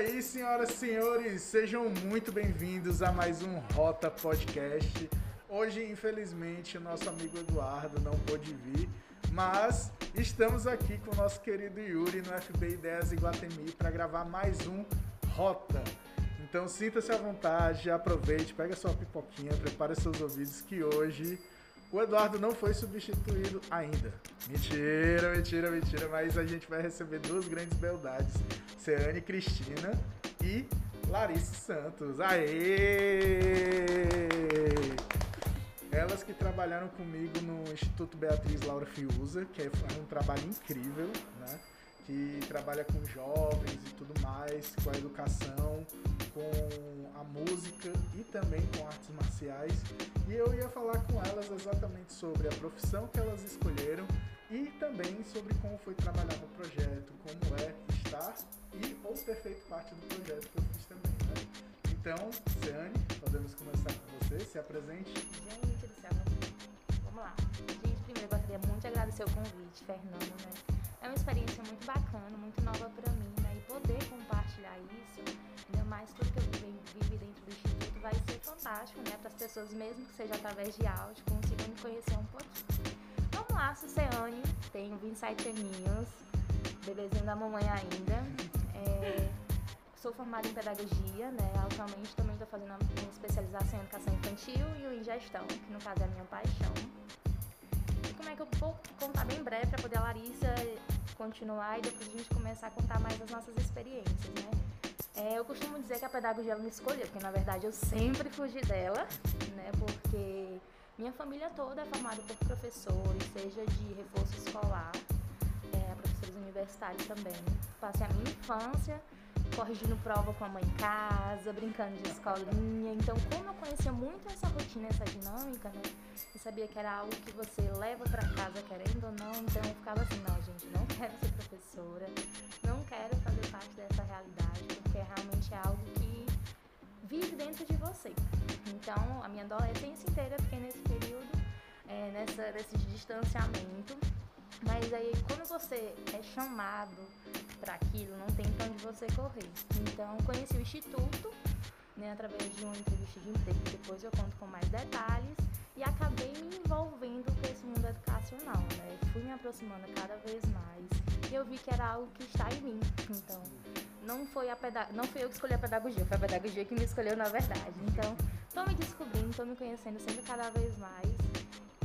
aí, senhoras e senhores, sejam muito bem-vindos a mais um Rota Podcast. Hoje, infelizmente, o nosso amigo Eduardo não pôde vir, mas estamos aqui com o nosso querido Yuri no FB Ideias Iguatemi para gravar mais um Rota. Então sinta-se à vontade, aproveite, pega sua pipoquinha, prepare seus ouvidos que hoje o Eduardo não foi substituído ainda. Mentira, mentira, mentira. Mas a gente vai receber duas grandes beldades: Ceane Cristina e Larissa Santos. Aê! Elas que trabalharam comigo no Instituto Beatriz Laura Fiuza, que é um trabalho incrível, né? Que trabalha com jovens e tudo mais, com a educação, com a música e também com artes marciais. E eu ia falar com elas exatamente sobre a profissão que elas escolheram e também sobre como foi trabalhar no projeto, como é estar e ou ter feito parte do projeto que eu fiz também. Né? Então, Ciane, podemos começar com você, se apresente. Gente do céu, vamos lá. Gente, primeiro eu gostaria muito de agradecer o convite, Fernando, né? É uma experiência muito bacana, muito nova para mim, né? E poder compartilhar isso, ainda mais tudo que eu vivi dentro do Instituto, vai ser fantástico, né? Para as pessoas, mesmo que seja através de áudio, consigam me conhecer um pouquinho. Vamos lá, Suceane, tenho 27 aninhos, bebezinho da mamãe ainda. É, sou formada em pedagogia, né? Atualmente também estou fazendo uma especialização em educação infantil e em gestão, que no caso é a minha paixão como é que eu vou contar bem breve para poder a Larissa continuar e depois a gente começar a contar mais as nossas experiências, né? É, eu costumo dizer que a pedagogia ela me escolheu, porque na verdade eu sempre fugi dela, né? Porque minha família toda é formada por professores, seja de reforço escolar, é, professores universitários também. Passei a minha infância corrigindo prova com a mãe em casa, brincando de escolinha. Então, como eu conhecia muito essa rotina, essa dinâmica, né? E sabia que era algo que você leva para casa querendo ou não, então eu ficava assim, não, gente, não quero ser professora, não quero fazer parte dessa realidade, porque realmente é algo que vive dentro de você. Então, a minha adolescência inteira eu fiquei nesse período, é, nessa, nesse distanciamento. Mas aí, quando você é chamado para aquilo, não tem para onde você correr. Então, conheci o Instituto, né, através de uma entrevista de emprego, depois eu conto com mais detalhes, e acabei me envolvendo com esse mundo educacional, né? Fui me aproximando cada vez mais, e eu vi que era algo que está em mim. Então, não foi, a pedag... não foi eu que escolhi a pedagogia, foi a pedagogia que me escolheu na verdade. Então, estou me descobrindo, estou me conhecendo sempre cada vez mais,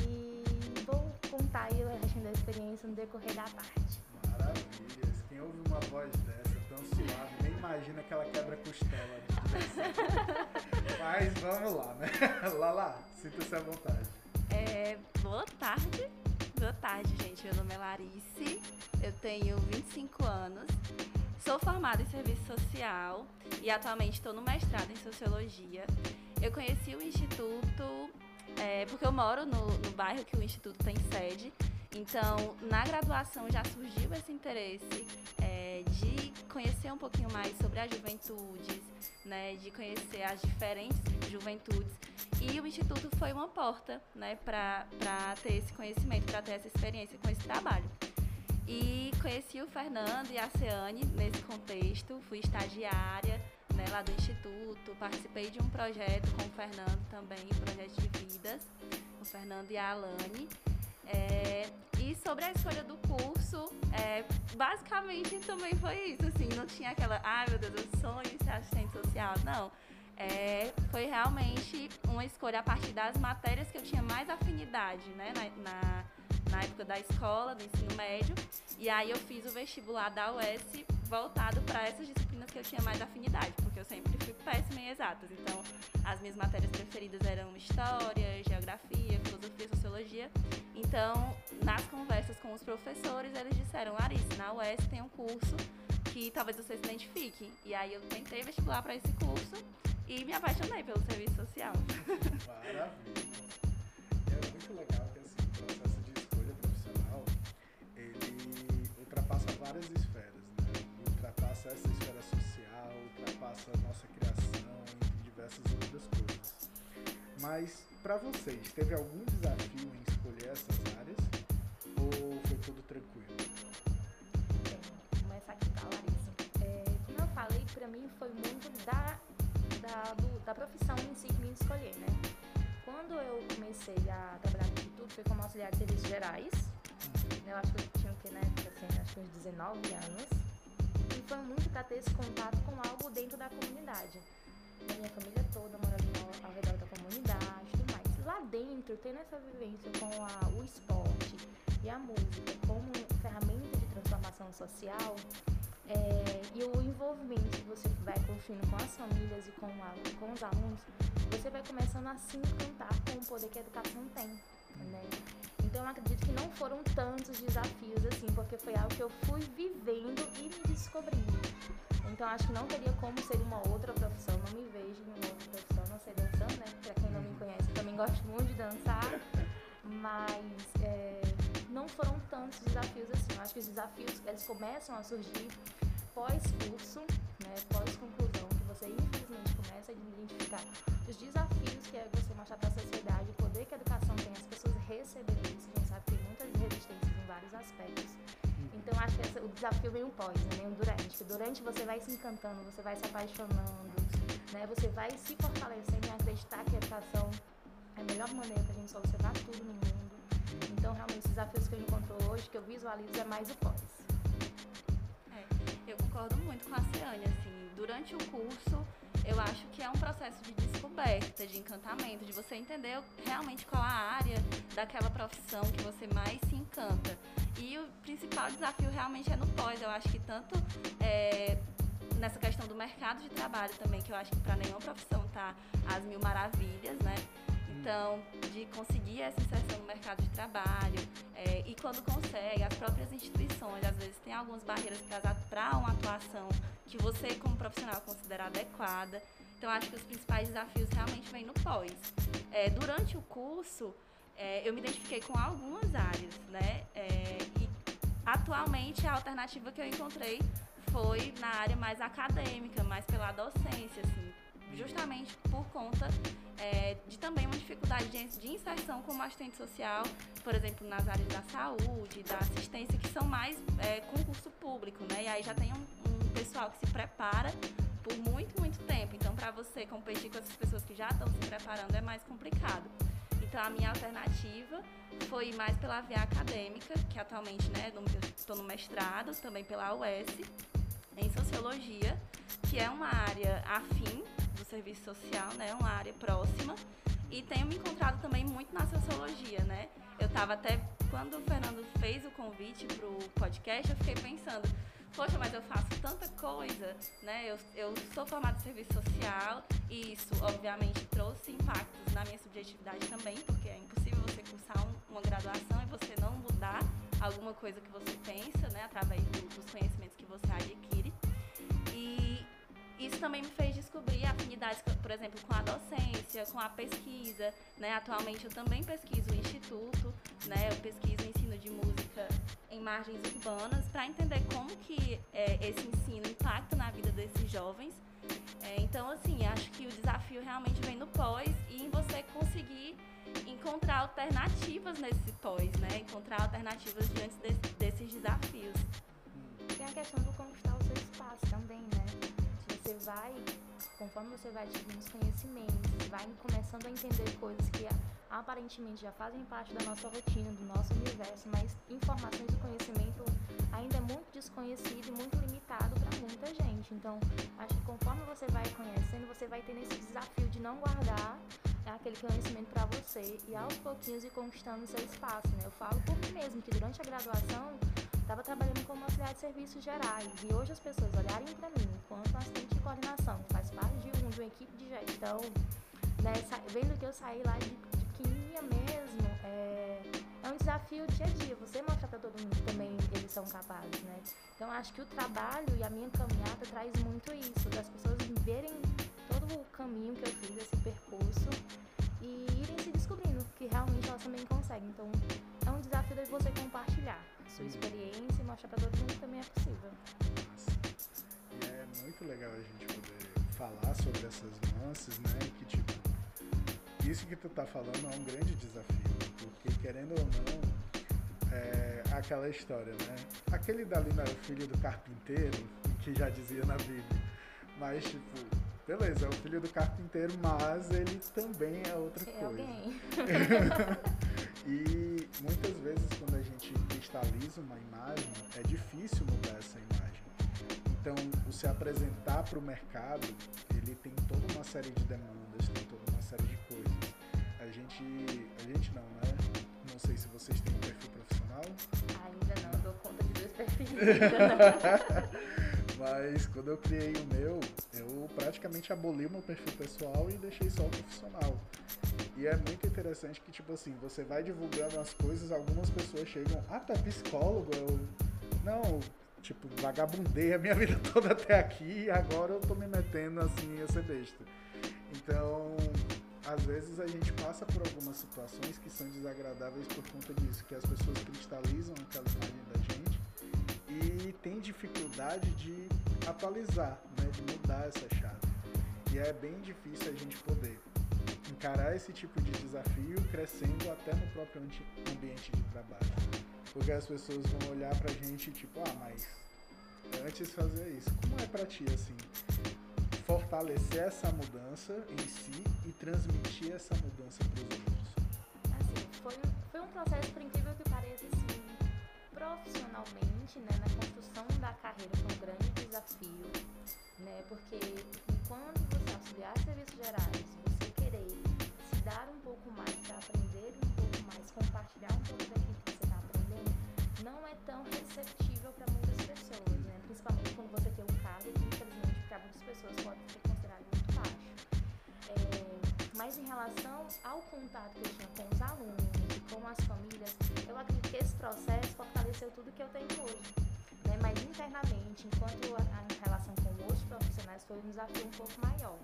e vou contar aí o resto da experiência no decorrer da tarde. Maravilha! Quem ouve uma voz dessa tão suave nem imagina que ela quebra costela Mas vamos lá, né? Lala, sinta-se à vontade. É, boa tarde. Boa tarde, gente. Meu nome é Larice, eu tenho 25 anos, sou formada em serviço social e atualmente estou no mestrado em sociologia. Eu conheci o Instituto é, porque eu moro no, no bairro que o Instituto tem sede então, na graduação já surgiu esse interesse é, de conhecer um pouquinho mais sobre as juventudes, né, de conhecer as diferentes juventudes. E o Instituto foi uma porta né, para ter esse conhecimento, para ter essa experiência com esse trabalho. E conheci o Fernando e a Ceane nesse contexto, fui estagiária né, lá do Instituto, participei de um projeto com o Fernando também, um projeto de vidas, o Fernando e a Alane. É, e sobre a escolha do curso, é, basicamente também foi isso, assim, não tinha aquela, ai ah, meu Deus, eu sonho em ser assistente social, não. É, foi realmente uma escolha a partir das matérias que eu tinha mais afinidade, né, na, na, na época da escola, do ensino médio, e aí eu fiz o vestibular da UES voltado para essas disciplinas que eu tinha mais afinidade, porque eu sempre fui péssima em exatas. Então, as minhas matérias preferidas eram história, geografia, filosofia, sociologia. Então, nas conversas com os professores, eles disseram: Larissa, na UES tem um curso que talvez você se identifique. E aí eu tentei vestibular para esse curso e me apaixonei pelo serviço social. Maravilha! É muito legal que assim, o processo de escolha profissional ele ultrapassa várias esferas ultrapassa essa esfera social, ultrapassa a nossa criação, entre diversas outras coisas. Mas, para vocês, teve algum desafio em escolher essas áreas? Ou foi tudo tranquilo? Bem, vou começar aqui com a Larissa. É, como eu falei, para mim profissão em si que me escolher, né? Quando eu comecei a trabalhar no Instituto, foi como auxiliar de serviços gerais. Eu acho que eu tinha o que, né? Assim, acho que uns 19 anos. E foi muito para ter esse contato com algo dentro da comunidade. A minha família toda morando ao, ao redor da comunidade e tudo mais. Lá dentro, tendo essa vivência com a, o esporte e a música como ferramenta de transformação social, é, e o envolvimento que você vai construindo com as famílias e com, a, com os alunos, você vai começando a se encantar com o poder que a educação tem. Né? Então eu acredito que não foram tantos desafios assim, porque foi algo que eu fui vivendo e me descobrindo. Então acho que não teria como ser uma outra profissão, não me vejo em uma outra profissão, não sei dançando, né? Pra quem não me conhece, também gosto muito de dançar, mas é, não foram tantos desafios assim. Eu acho que os desafios eles começam a surgir pós-curso, né, pós-conclusão, que você infelizmente começa a identificar os desafios que é você mostrar para a sociedade, o poder que a educação tem, as pessoas receberem isso, a gente sabe que tem muitas resistências em vários aspectos. Então acho que essa, o desafio vem o pós, né, vem o durante. Durante você vai se encantando, você vai se apaixonando, né, você vai se fortalecendo e acreditar que a educação é a melhor maneira para a gente solucionar tudo no mundo. Então, realmente, os desafios que eu encontro hoje, que eu visualizo, é mais o pós. É, eu concordo muito com a Ciane, assim, durante o curso, eu acho que é um processo de descoberta, de encantamento, de você entender realmente qual a área daquela profissão que você mais se encanta. E o principal desafio realmente é no pós. Eu acho que tanto é, nessa questão do mercado de trabalho também, que eu acho que para nenhuma profissão tá às mil maravilhas, né? Então, de conseguir essa inserção no mercado de trabalho é, e quando consegue, as próprias instituições às vezes têm algumas barreiras para uma atuação que você como profissional considera adequada. Então, acho que os principais desafios realmente vêm no pós. É, durante o curso, é, eu me identifiquei com algumas áreas, né? E atualmente a alternativa que eu encontrei foi na área mais acadêmica, mais pela docência, assim, justamente por conta é, de também uma dificuldade de, de, inserção como assistente social, por exemplo, nas áreas da saúde, da assistência, que são mais é, concurso público, né? E aí já tem um, um pessoal que se prepara por muito, muito tempo. Então, para você competir com essas pessoas que já estão se preparando é mais complicado. Então, a minha alternativa foi mais pela via acadêmica, que atualmente, né, estou no mestrado, também pela UES, em Sociologia, é uma área afim do serviço social, né? Uma área próxima. E tenho me encontrado também muito na sociologia, né? Eu estava até, quando o Fernando fez o convite para o podcast, eu fiquei pensando, poxa, mas eu faço tanta coisa, né? Eu, eu sou formada em serviço social e isso, obviamente, trouxe impactos na minha subjetividade também, porque é impossível você cursar um, uma graduação e você não mudar alguma coisa que você pensa, né? Através do, dos conhecimentos que você adquire. Também me fez descobrir afinidades, por exemplo, com a docência, com a pesquisa. Né? Atualmente eu também pesquiso o instituto, né? eu pesquiso o ensino de música em margens urbanas para entender como que é, esse ensino impacta na vida desses jovens. É, então, assim, acho que o desafio realmente vem no pós e em você conseguir encontrar alternativas nesse pós, né? Encontrar alternativas diante desse, desses desafios. Tem a questão do conquistar o seu espaço também, né? Vai, conforme você vai adquirindo os conhecimentos, vai começando a entender coisas que aparentemente já fazem parte da nossa rotina, do nosso universo, mas informações e conhecimento ainda é muito desconhecido e muito limitado para muita gente. Então, acho que conforme você vai conhecendo, você vai tendo esse desafio de não guardar aquele conhecimento para você e aos pouquinhos ir conquistando seu espaço, né? Eu falo por mim mesmo que durante a graduação estava trabalhando como auxiliar de serviços gerais e hoje as pessoas olharem para mim enquanto assistente de coordenação, que faz parte de, um, de uma equipe de gestão, né, vendo que eu saí lá de, química mesmo, é, é um desafio dia a dia, você mostrar para todo mundo que também eles são capazes, né? Então acho que o trabalho e a minha caminhada traz muito isso, das pessoas verem todo o caminho que eu fiz, esse percurso, e irem se descobrindo que realmente elas também conseguem. Então é um desafio de você compartilhar sua experiência e mostrar para todo mundo que também é possível. E é muito legal a gente poder falar sobre essas nuances, né? Que tipo, isso que tu tá falando é um grande desafio, porque querendo ou não, é aquela história, né? Aquele dali não era o filho do carpinteiro, que já dizia na Bíblia, mas tipo, beleza, é o filho do carpinteiro, mas ele também é outra É coisa. alguém. e muitas vezes quando a gente cristaliza uma imagem, é difícil mudar essa imagem. Então, o se apresentar para o mercado, ele tem toda uma série de demandas, tem toda uma série de coisas. A gente, a gente não, né? Não sei se vocês têm um perfil profissional, Ainda não dou conta de dois perfis. mas quando eu criei o meu, eu praticamente aboli o meu perfil pessoal e deixei só o profissional. E é muito interessante que, tipo assim, você vai divulgando as coisas, algumas pessoas chegam, ah, é psicólogo? Eu, não, tipo, vagabundei a minha vida toda até aqui e agora eu tô me metendo assim a ser besta. Então, às vezes a gente passa por algumas situações que são desagradáveis por conta disso, que as pessoas cristalizam aquela imagem da gente e tem dificuldade de atualizar, né, de mudar essa chave. E é bem difícil a gente poder encarar esse tipo de desafio crescendo até no próprio ambiente de trabalho. Porque as pessoas vão olhar pra gente tipo, ah, mas antes fazer isso. Como é pra ti, assim, fortalecer essa mudança em si e transmitir essa mudança pros outros? Assim, foi, um- foi um processo, por incrível que pareça, assim, profissionalmente, né, na construção da carreira foi um grande desafio, né, porque enquanto você auxiliar serviços gerais, você se dar um pouco mais para aprender um pouco mais, compartilhar um pouco daquilo que você está aprendendo, não é tão receptível para muitas pessoas, né, principalmente quando você tem um cargo que, infelizmente, para muitas pessoas pode ser considerado muito baixo. É, mas em relação ao contato que eu tinha com os alunos e com as famílias, eu acredito que esse processo fortaleceu tudo que eu tenho hoje. Né? Mas internamente, enquanto a, a relação com outros profissionais foi um desafio um pouco maior.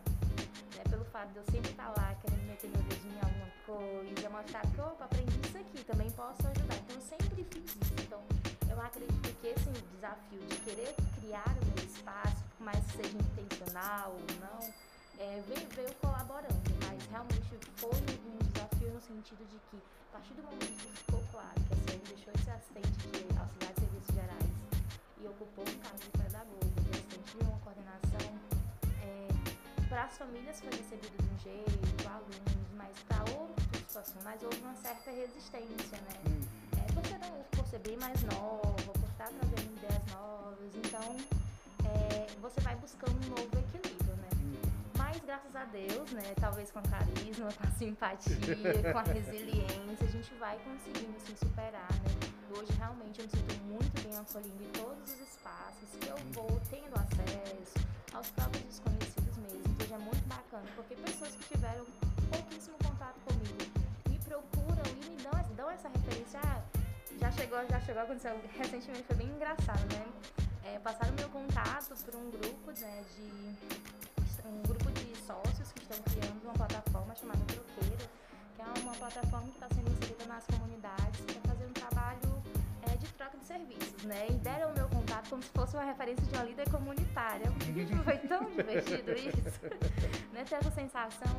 Né? Pelo fato de eu sempre estar lá querendo meter meu dedinho em alguma coisa, mostrar que, opa, aprendi isso aqui, também posso ajudar. Então eu sempre fiz isso. Então eu acredito que esse desafio de querer criar o meu espaço, por mais que seja intencional ou não, é, veio, veio colaborando, mas realmente foi um desafio no sentido de que, a partir do momento que ficou claro que a CM deixou de ser assistente de auxiliar de serviços gerais e ocupou um cargo de pedagogo, de assistente de uma coordenação, para as famílias foi recebido de um jeito, alunos, mas para outros profissionais houve uma certa resistência, né? É, por, ser, por ser bem mais nova, por estar trazendo ideias novas, então é, você vai buscando um novo equilíbrio, né? Mas graças a Deus, né, talvez com a carisma, com a simpatia, com a resiliência, a gente vai conseguindo se superar, né? Hoje realmente eu me sinto muito bem acolhendo em todos os espaços que eu vou tendo acesso aos próprios desconhecidos mesmo. É muito bacana, porque pessoas que tiveram pouquíssimo contato comigo me procuram e me dão, dão essa referência. Ah, já chegou, já chegou, aconteceu recentemente, foi bem engraçado, né? É, passaram meu contato por um grupo, né, de um grupo de sócios que estão criando uma plataforma chamada Troqueira, que é uma plataforma que está sendo inserida nas comunidades troca de serviços, né? E deram o meu contato como se fosse uma referência de uma líder comunitária. Foi tão divertido isso, né? Ter essa sensação.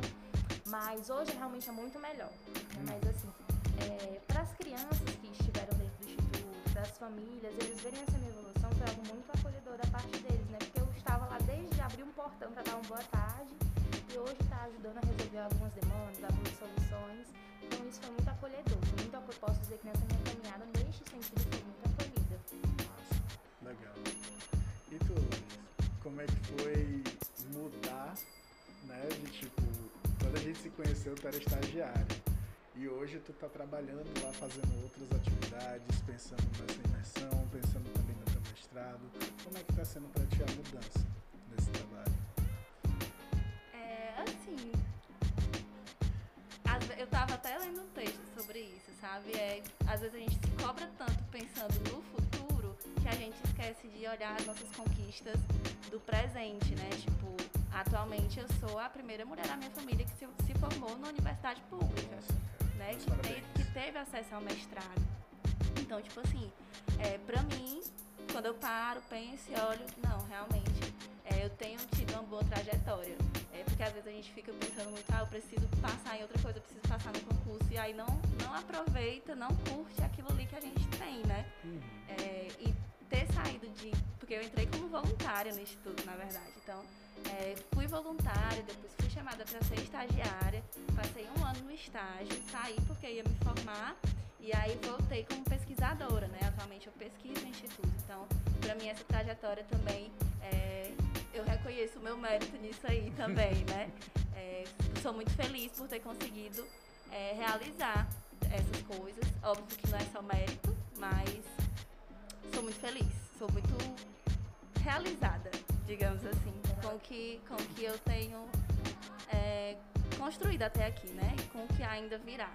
Mas hoje realmente é muito melhor. Né? Mas assim, é, para as crianças que estiveram dentro do instituto, para as famílias, eles verem essa minha evolução foi algo muito acolhedor da parte deles, né? Porque eu estava lá desde abrir um portão para dar uma boa tarde e hoje está ajudando a resolver algumas demandas, algumas soluções. Então isso foi muito acolhedor. Muito, eu posso dizer que nessa minha caminhada, neste sentido, como é que foi mudar, né, de tipo, quando a gente se conheceu, tu era estagiário. E hoje tu tá trabalhando lá, fazendo outras atividades, pensando nessa imersão, pensando também no teu mestrado. Como é que tá sendo pra ti a mudança nesse trabalho? É, assim. eu tava até lendo um texto sobre isso, sabe? É, às vezes a gente se cobra tanto pensando no futuro que a gente esquece de olhar as nossas conquistas do presente, né? Tipo, atualmente eu sou a primeira mulher da minha família que se, se formou na universidade pública né? Que, te- que teve acesso ao mestrado. Então, tipo assim, é, pra mim, quando eu paro, penso e olho, não, realmente, é, eu tenho tido uma boa trajetória. É, porque às vezes a gente fica pensando muito, ah, eu preciso passar em outra coisa, eu preciso passar no concurso, e aí não, não aproveita, não curte aquilo ali que a gente tem, né? Uhum. É, e ter saído de. Porque eu entrei como voluntária no instituto, na verdade. Então, É, fui voluntária, depois fui chamada para ser estagiária, passei um ano no estágio, saí porque ia me formar e aí voltei como pesquisadora, né? Atualmente eu pesquiso no Instituto, então para mim essa trajetória também, é, eu reconheço o meu mérito nisso aí também, né? É, sou muito feliz por ter conseguido é, realizar essas coisas. Óbvio que não é só mérito, mas sou muito feliz, sou muito realizada, digamos assim, com o que, com o que eu tenho é, construído até aqui, né? E com o que ainda virá.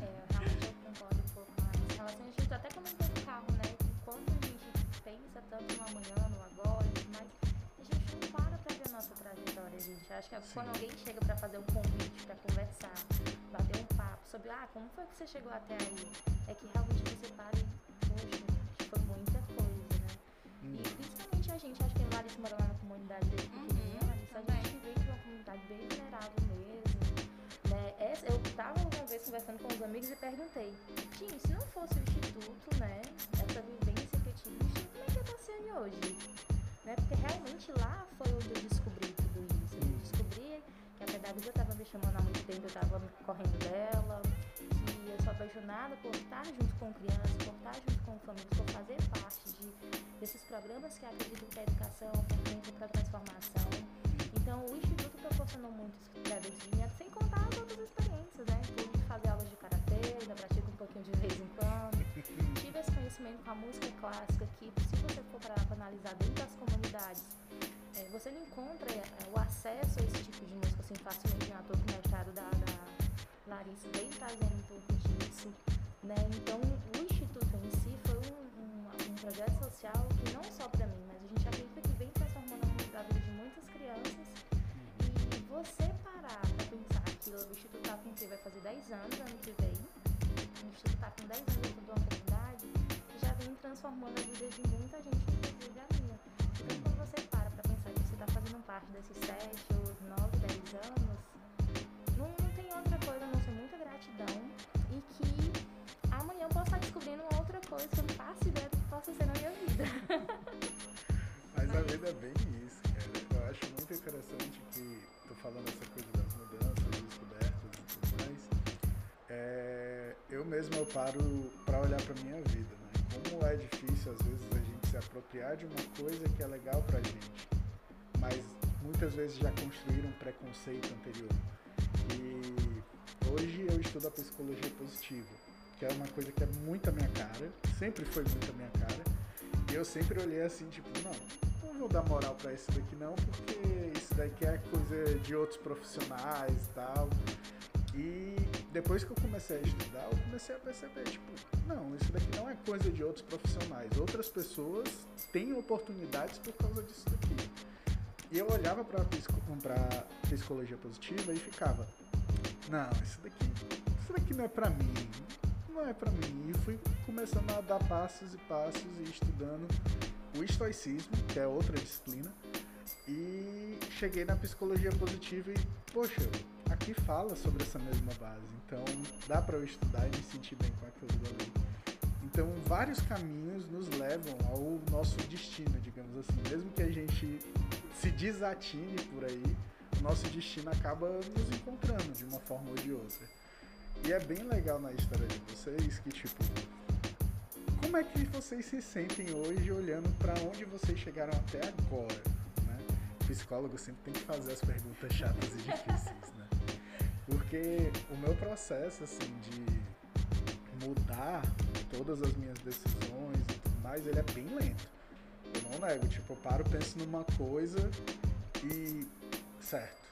É, realmente concordo um pouco mais. Em relação a gente até comentou no carro, né? Que quando a gente pensa tanto no amanhã, no agora e tudo mais, a gente não para pra ver a nossa trajetória, gente. Acho que é quando alguém chega pra fazer um convite, pra conversar, bater um papo sobre, ah, como foi que você chegou até aí? É que realmente você para e, poxa, que foi muita coisa, né? Hum. E principalmente a gente, acho que a Larissa mora lá na comunidade desde Uhum, pequenininha, Larissa, a gente veio de uma comunidade bem vulnerável mesmo. Eu tava uma vez conversando com os amigos e perguntei, Tim, se não fosse o Instituto, né, essa vivência que eu tive, como é que eu tô sendo hoje? Né? Porque realmente lá foi onde eu descobri tudo isso. Eu descobri que a pedagogia estava me chamando há muito tempo, eu estava correndo dela, que eu sou apaixonada por estar junto com crianças, por estar junto com famílias, por fazer parte de, desses programas que acreditam que a educação ferramenta para a transformação. Então, o Instituto proporcionou muito isso para dentro de mim, sem contar as música clássica, que se você for para analisar dentro das comunidades, é, você não encontra é, o acesso a esse tipo de música assim facilmente na toa que o mestrado da, da Larissa vem trazendo um pouco disso. Né? Então, o Instituto em si foi um, um, um projeto social que não só para mim, mas a gente acredita que vem transformando a vida de muitas crianças. E você parar para pensar que o Instituto quê? Vai fazer 10 anos ano que vem. O Instituto está com 10 anos dentro de vem transformando a vida de muita gente, inclusive a minha. Então, quando você para para pensar que você está fazendo parte desses 7 ou 9, 10 anos, não, não tem outra coisa a não ser muita gratidão e que amanhã eu posso estar descobrindo outra coisa que eu não faço ideia do que possa ser na minha vida. Mas a vida é bem isso, cara. Eu acho muito interessante que tô falando essa coisa das mudanças, descobertas e tudo mais. É, eu mesmo eu paro pra olhar pra minha vida, né? Como é difícil às vezes a gente se apropriar de uma coisa que é legal pra gente, mas muitas vezes já construíram um preconceito anterior. E hoje eu estudo a psicologia positiva, que é uma coisa que é muito a minha cara, sempre foi muito a minha cara. E eu sempre olhei assim, tipo, não, não vou dar moral pra isso daqui não, porque isso daqui é coisa de outros profissionais e tal. E depois que eu comecei a estudar, eu comecei a perceber, tipo, não, isso daqui não é coisa de outros profissionais. Outras pessoas têm oportunidades por causa disso daqui. E eu olhava pra psicologia positiva e ficava, não, isso daqui, isso daqui não é pra mim, não é pra mim. E fui começando a dar passos e passos e estudando o estoicismo, que é outra disciplina, e cheguei na psicologia positiva e, poxa, aqui fala sobre essa mesma base, então dá pra eu estudar e me sentir bem com aquilo dali. Então, vários caminhos nos levam ao nosso destino, digamos assim. Mesmo que a gente se desatine por aí, nosso destino acaba nos encontrando de uma forma ou de outra. E é bem legal na história de vocês que, tipo, como é que vocês se sentem hoje olhando para onde vocês chegaram até agora, né? O psicólogo sempre tem que fazer as perguntas chatas e difíceis, né? Porque o meu processo, assim, de mudar todas as minhas decisões e tudo mais, ele é bem lento. Eu não nego, tipo, eu paro, penso numa coisa e. certo.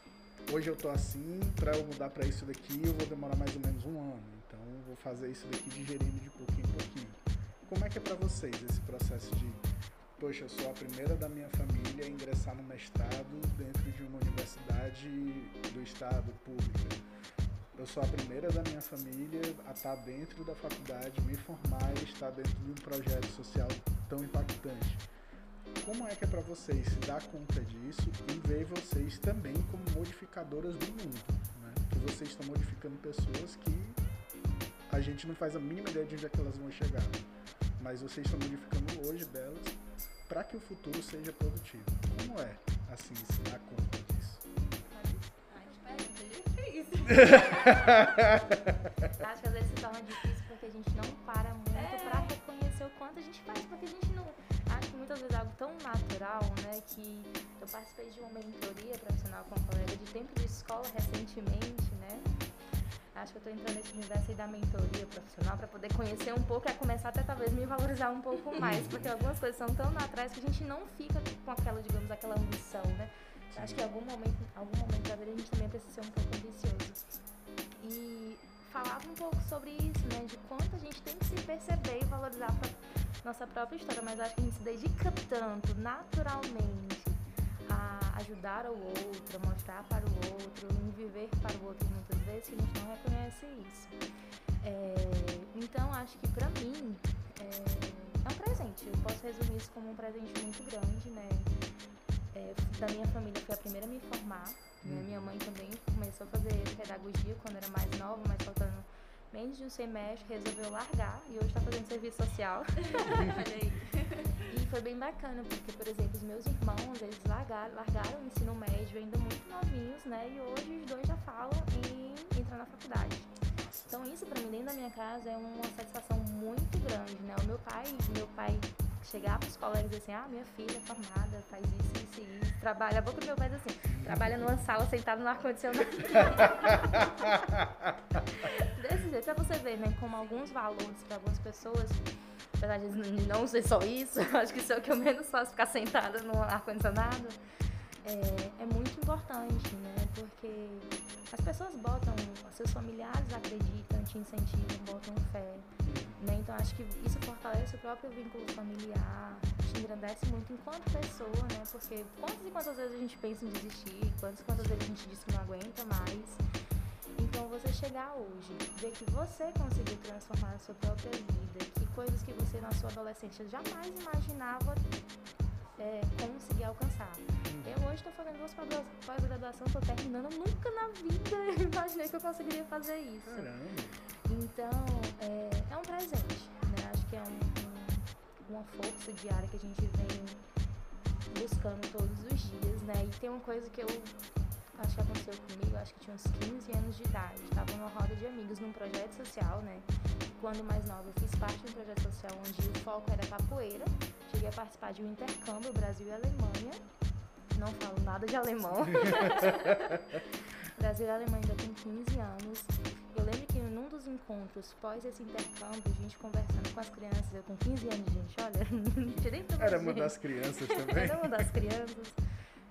Hoje eu tô assim, pra eu mudar pra isso daqui eu vou demorar mais ou menos um ano. Então vou fazer isso daqui digerindo de pouquinho em pouquinho. Como é que é pra vocês esse processo de, poxa, eu sou a primeira da minha família a ingressar no mestrado dentro de uma universidade do estado pública? Eu sou a primeira da minha família a estar dentro da faculdade, me formar e estar dentro de um projeto social tão impactante. Como é que é para vocês se dar conta disso e ver vocês também como modificadoras do mundo? Né? Que vocês estão modificando pessoas que a gente não faz a mínima ideia de onde é que elas vão chegar. Mas vocês estão modificando hoje delas para que o futuro seja produtivo. Como é assim, se dar conta disso? Acho que às vezes se torna difícil porque a gente não para muito É. pra reconhecer o quanto a gente faz, porque a gente não. Acho que muitas vezes é algo tão natural, né? Que eu participei de uma mentoria profissional com um colega de tempo de escola recentemente, né? Acho que eu tô entrando nesse universo aí da mentoria profissional pra poder conhecer um pouco e começar até talvez me valorizar um pouco mais, porque algumas coisas são tão naturais que a gente não fica com aquela, digamos, aquela ambição, né? Acho que em algum momento, algum momento da vida a gente também precisa ser um pouco ambicioso. E falava um pouco sobre isso, né? De quanto a gente tem que se perceber e valorizar pra nossa própria história, mas acho que a gente se dedica tanto, naturalmente, a ajudar o outro, mostrar para o outro, viver para o outro muitas vezes, que a gente não reconhece isso. É, então, acho que pra mim é, é um presente. Eu posso resumir isso como um presente muito grande, né? É, da minha família foi a primeira a me formar. Né? Minha mãe também começou a fazer pedagogia quando era mais nova, mas faltando menos de um semestre, resolveu largar e hoje está fazendo serviço social. Olha aí. E foi bem bacana, porque, por exemplo, os meus irmãos, eles largaram, largaram o ensino médio ainda muito novinhos, né? E hoje os dois já falam em entrar na faculdade. Então isso pra mim dentro da minha casa é uma satisfação muito grande, né? O meu pai, meu pai chegar pros colegas e dizer assim, ah, minha filha é formada, faz isso, isso e isso, trabalha, a boca do meu pai diz assim, trabalha numa sala sentado no ar-condicionado. Desse jeito, pra você ver, né, como alguns valores pra algumas pessoas, apesar de não ser só isso, acho que isso é o que eu menos faço, ficar sentada no ar-condicionado, é, é muito importante, né, porque as pessoas botam, seus familiares acreditam, te incentivam, botam fé, né? Então acho que isso fortalece o próprio vínculo familiar, te engrandece muito enquanto pessoa, né? Porque quantas e quantas vezes a gente pensa em desistir, quantas e quantas vezes a gente diz que não aguenta mais. Então você chegar hoje, ver que você conseguiu transformar a sua própria vida, que coisas que você na sua adolescência jamais imaginava é, conseguir alcançar. Eu hoje estou fazendo duas pós- pós-graduação, estou terminando, nunca na vida imaginei que eu conseguiria fazer isso. Caramba. Então, é, é um presente, né? Acho que é um- um- uma força diária que a gente vem buscando todos os dias, né? E tem uma coisa que eu acho que aconteceu comigo, acho que tinha uns 15 anos de idade. Estava numa roda de amigos num projeto social, né? Quando mais nova, eu fiz parte de um projeto social onde o foco era capoeira. Cheguei a participar de um intercâmbio Brasil e Alemanha. Não falo nada de alemão. Brasil e Alemanha ainda tem 15 anos. Eu lembro que num dos encontros, pós esse intercâmbio, a gente conversando com as crianças, eu com 15 anos, gente, olha, não tinha nem Era uma gente. das crianças também. Era uma das crianças.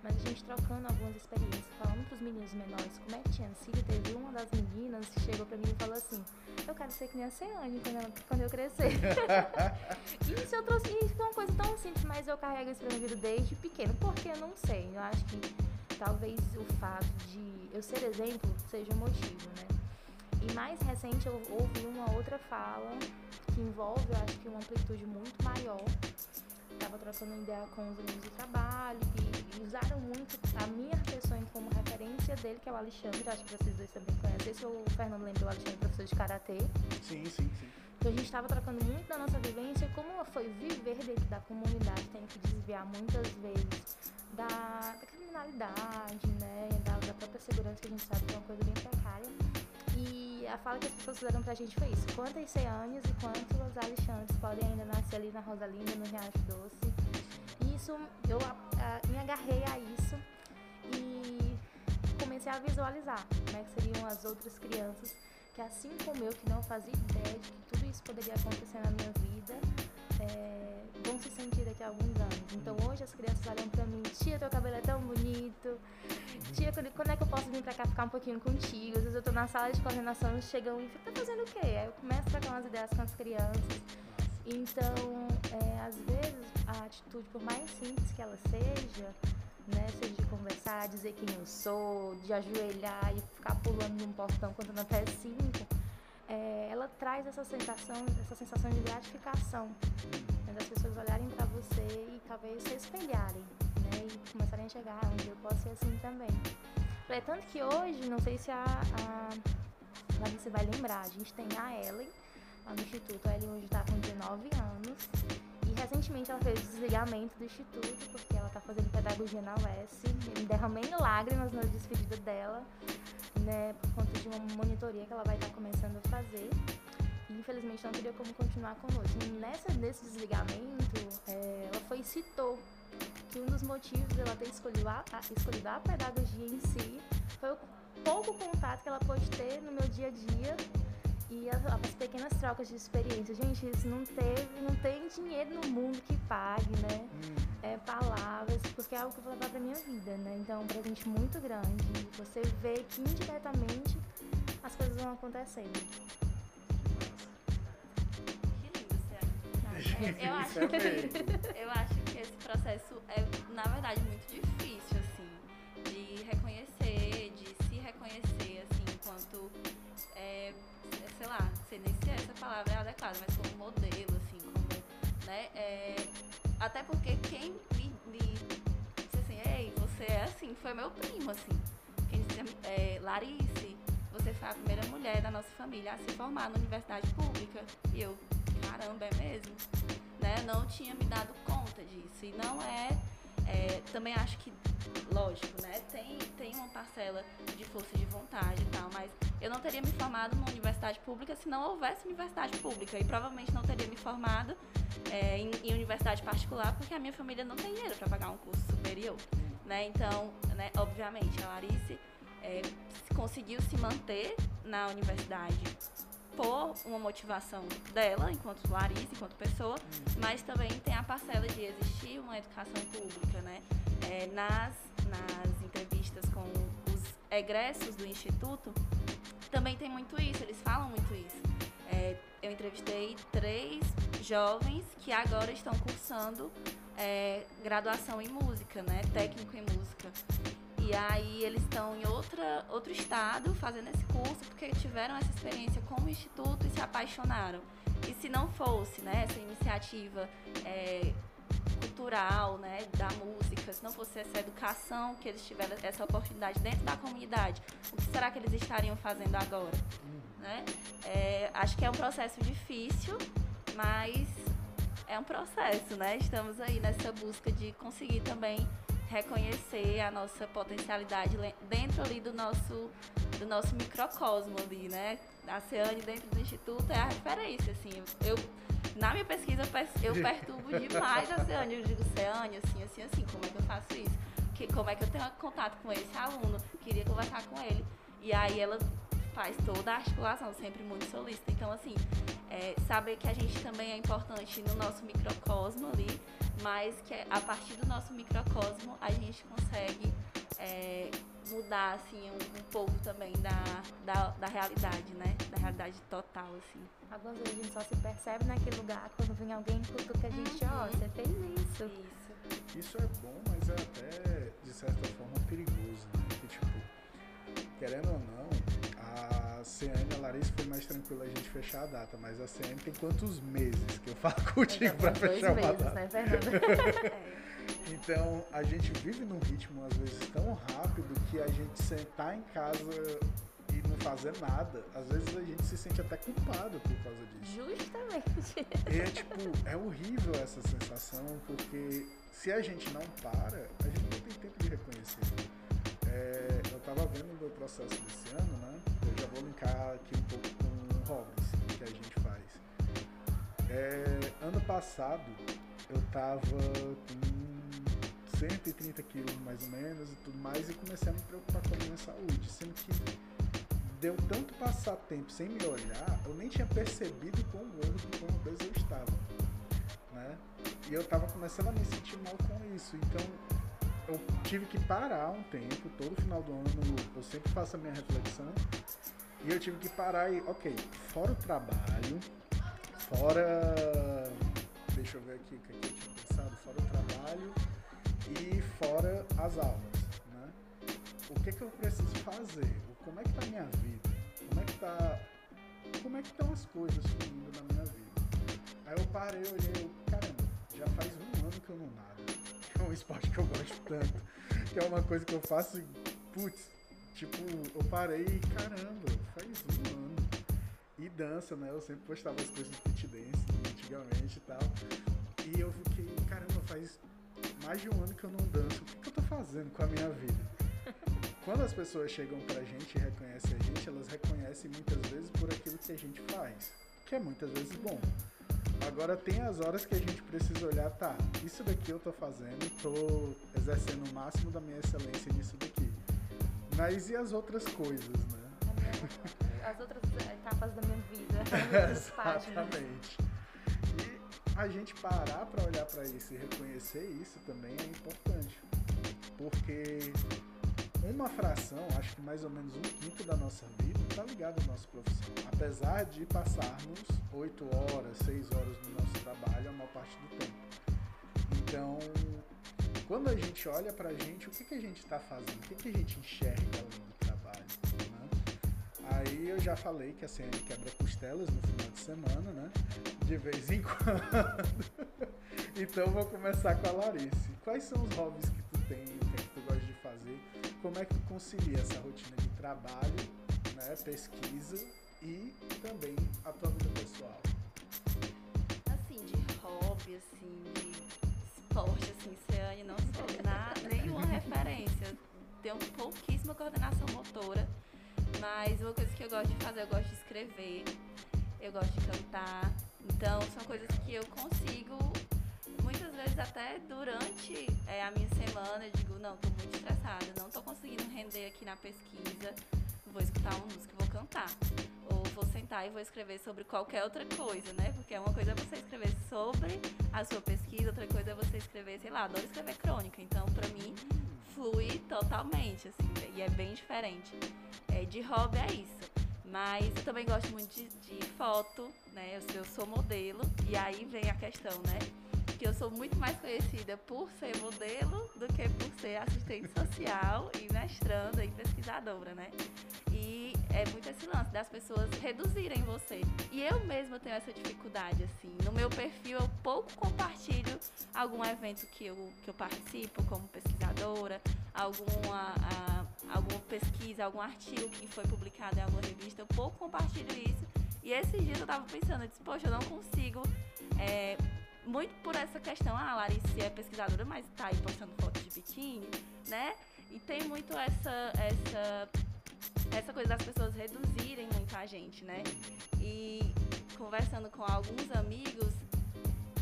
Mas a gente trocando algumas experiências, falando pros meninos menores como é que tinha sido. Teve uma das meninas que chegou pra mim e falou assim: Eu quero ser que nem a Ceane quando eu, crescer. e isso eu trouxe. Foi uma coisa tão simples, mas eu carrego isso pra minha vida desde pequeno. Porque eu não sei. Eu acho que talvez o fato de eu ser exemplo seja o motivo, né? E mais recente eu ouvi uma outra fala que envolve, eu acho que uma amplitude muito maior. Estava trocando ideia com os amigos do trabalho e, e usaram muito a minha pessoa como referência dele, que é o Alexandre, acho que vocês dois também conhecem. Se o Fernando lembra, o Alexandre é professor de Karatê. Sim, sim, sim. Então a gente estava trocando muito da nossa vivência, como foi viver dentro da comunidade, tem que desviar muitas vezes da, da criminalidade, né, da, da própria segurança, que a gente sabe que é uma coisa bem precária. E a fala que as pessoas fizeram pra gente foi isso: quantas Ceanes e quantos Alexandres podem ainda nascer ali na Rosalinda, no Riacho Doce. E isso, eu a- me agarrei a isso e comecei a visualizar como é que seriam as outras crianças que, assim como eu, que não fazia ideia de que tudo isso poderia acontecer na minha vida, é, vão se sentir daqui a alguns anos. Então hoje as crianças olham pra mim, tia, teu cabelo é tão bonito, tia, quando, quando é que eu posso vir pra cá ficar um pouquinho contigo? Às vezes eu tô na sala de coordenação, chegam e tá fazendo o quê? Aí eu começo a trocar umas ideias com as crianças. Então, é, às vezes, a atitude, por mais simples que ela seja, né, seja de conversar, dizer quem eu sou, de ajoelhar e ficar pulando num portão contando até cinco, é, ela traz essa sensação, essa sensação de gratificação, né, das pessoas olharem pra você e talvez se espelharem, né, e começarem a enxergar, dia eu posso ser assim também. É tanto que hoje, não sei se a, a Larissa vai lembrar, a gente tem a Ellen, lá no Instituto. A Ellen hoje está com 19 anos. E recentemente ela fez o desligamento do instituto, porque ela está fazendo pedagogia na UES. Eu me derramei lágrimas na despedida dela, né, por conta de uma monitoria que ela vai estar tá começando a fazer. E infelizmente não teria como continuar conosco. E nessa, nesse desligamento, é, ela foi citou que um dos motivos dela ter escolhido a, a, escolhido a pedagogia em si foi o pouco contato que ela pôde ter no meu dia a dia e as, as, pequenas trocas de experiência. Gente, isso não teve, não tem dinheiro no mundo que pague, né? Hum. É palavras, porque é algo que eu vou levar pra minha vida, né? Então é um presente muito grande. Você vê que indiretamente as coisas vão acontecendo. Eu, acho, eu acho que esse processo é, na verdade, muito difícil, assim, de reconhecer, de se reconhecer, assim, enquanto. É, sei lá, sei nem se essa palavra é adequada, mas como modelo, assim, como, né, é, até porque quem me, me disse assim, ei, você é assim, foi meu primo, assim, quem disse, é, Larice, você foi a primeira mulher da nossa família a se formar na universidade pública, e eu, caramba, é mesmo? Né, não tinha me dado conta disso, e não é, é também acho que lógico, né? Tem, tem uma parcela de força de vontade e tal, mas eu não teria me formado numa universidade pública se não houvesse universidade pública. E provavelmente não teria me formado é, em, em, universidade particular, porque a minha família não tem dinheiro para pagar um curso superior. Né? Então, né, obviamente, a Larice é, conseguiu se manter na universidade por uma motivação dela, enquanto Larice, enquanto pessoa, mas também tem a parcela de existir uma educação pública, né? É, nas, nas entrevistas com os egressos do Instituto, também tem muito isso, eles falam muito isso. É, eu entrevistei três jovens que agora estão cursando é, graduação em música, né? Técnico em música. E aí eles estão em outra, outro estado fazendo esse curso porque tiveram essa experiência com o Instituto e se apaixonaram. E se não fosse né, essa iniciativa é, cultural né, da música, se não fosse essa educação que eles tiveram essa oportunidade dentro da comunidade, o que será que eles estariam fazendo agora? Né? É, acho que é um processo difícil, mas é um processo, né? Estamos aí nessa busca de conseguir também reconhecer a nossa potencialidade dentro ali do nosso, do nosso microcosmo ali, né? A Ceane dentro do Instituto é a referência, assim. Eu, na minha pesquisa, eu perturbo demais a Ceane. Eu digo, Ceane, assim, assim, assim, como é que eu faço isso? Que, como é que eu tenho contato com esse aluno? Queria conversar com ele. E aí ela faz toda a articulação, sempre muito solista. Então, assim, é, saber que a gente também é importante no nosso microcosmo ali, mas que a partir do nosso microcosmo a gente consegue é, mudar assim um, um, pouco também da, da, da, realidade, né? Da realidade total, assim. Algumas vezes a gente só se percebe naquele lugar quando vem alguém que a gente, ó, uhum. oh, você fez isso. Isso. Isso é bom, mas é até, de certa forma, perigoso, né? Que, tipo, querendo ou não, a CN, a Larissa foi mais tranquila a gente fechar a data, mas a CN tem quantos meses que eu falo contigo para fechar meses, data? Né, Fernanda? então, a gente vive num ritmo às vezes tão rápido que a gente sentar em casa e não fazer nada, às vezes a gente se sente até culpado por causa disso. Justamente. E é tipo, é horrível essa sensação, porque se a gente não para, a gente não tem tempo de reconhecer. É, eu tava vendo o meu processo desse ano, né? Linkar aqui um pouco com hobbies que a gente faz. É, ano passado eu tava com 130 quilos mais ou menos e tudo mais e comecei a me preocupar com a minha saúde, sendo que deu tanto passar tempo sem me olhar, eu nem tinha percebido quão gordo e quão obeso eu estava, né? E eu tava começando a me sentir mal com isso, então eu tive que parar um tempo, todo final do ano eu sempre faço a minha reflexão, e eu tive que parar e, ok, fora o trabalho, fora. Deixa eu ver aqui o que eu tinha pensado, fora o trabalho e fora as aulas, né? O que, que eu preciso fazer? Como é que tá a minha vida? Como é que tá. Como é que estão as coisas fluindo na minha vida? Aí eu parei, olhei, caramba, já faz um ano que eu não nado é um esporte que eu gosto tanto, que é uma coisa que eu faço putz, tipo, eu parei e caramba, faz um ano. E dança, né? Eu sempre postava as coisas de fit dance antigamente e tal. E eu fiquei caramba, faz mais de um ano que eu não danço, o que, que eu tô fazendo com a minha vida? Quando as pessoas chegam pra gente e reconhecem a gente, elas reconhecem muitas vezes por aquilo que a gente faz, que é muitas vezes bom. Agora tem as horas que a gente precisa olhar, tá, isso daqui eu tô fazendo, tô exercendo o máximo da minha excelência nisso daqui. Mas e as outras coisas, né? As outras etapas da minha vida, as páginas. Exatamente. E a gente parar para olhar para isso e reconhecer isso também é importante. Porque uma fração, acho que mais ou menos um quinto da nossa vida, está ligado à nossa profissão. Apesar de passarmos oito horas, seis horas no nosso trabalho a maior parte do tempo. Então, quando a gente olha pra gente, o que, que a gente está fazendo? O que, que a gente enxerga além do trabalho? Né? Aí eu já falei que a CN quebra costelas no final de semana, né? De vez em quando. então vou começar com a Larice. Quais são os hobbies que tu tem, o que, é que tu gosta de fazer? Como é que tu concilia essa rotina de trabalho, né? Pesquisa e também a tua vida pessoal? Assim, de hobby, assim, de esporte, assim, Ciane, não sou na, nenhuma referência. Tenho pouquíssima coordenação motora, mas uma coisa que eu gosto de fazer, eu gosto de escrever, eu gosto de cantar. Então, são coisas que eu consigo, muitas vezes até durante é, a minha semana, eu digo, não, tô muito estressada, não tô conseguindo render aqui na pesquisa, vou escutar uma música vou cantar. Ou vou sentar e vou escrever sobre qualquer outra coisa, né? Porque uma coisa é você escrever sobre a sua pesquisa, outra coisa é você escrever, sei lá, adoro escrever crônica. Então, pra mim, flui totalmente, assim, e é bem diferente. É, de hobby é isso. Mas eu também gosto muito de, de foto, né? Eu, eu sou modelo, e aí vem a questão, né? Que eu sou muito mais conhecida por ser modelo do que por ser assistente social e mestranda e pesquisadora, né? E é muito esse lance das pessoas reduzirem você. E eu mesma tenho essa dificuldade, assim. No meu perfil eu pouco compartilho algum evento que eu, que eu participo como pesquisadora, alguma, a, alguma pesquisa, algum artigo que foi publicado em alguma revista, eu pouco compartilho isso. E esses dias eu tava pensando, eu disse, poxa, eu não consigo é, muito por essa questão, ah, a Larissa é pesquisadora, mas tá aí postando fotos de biquíni, né? E tem muito essa, essa, essa coisa das pessoas reduzirem muito a gente, né? E conversando com alguns amigos,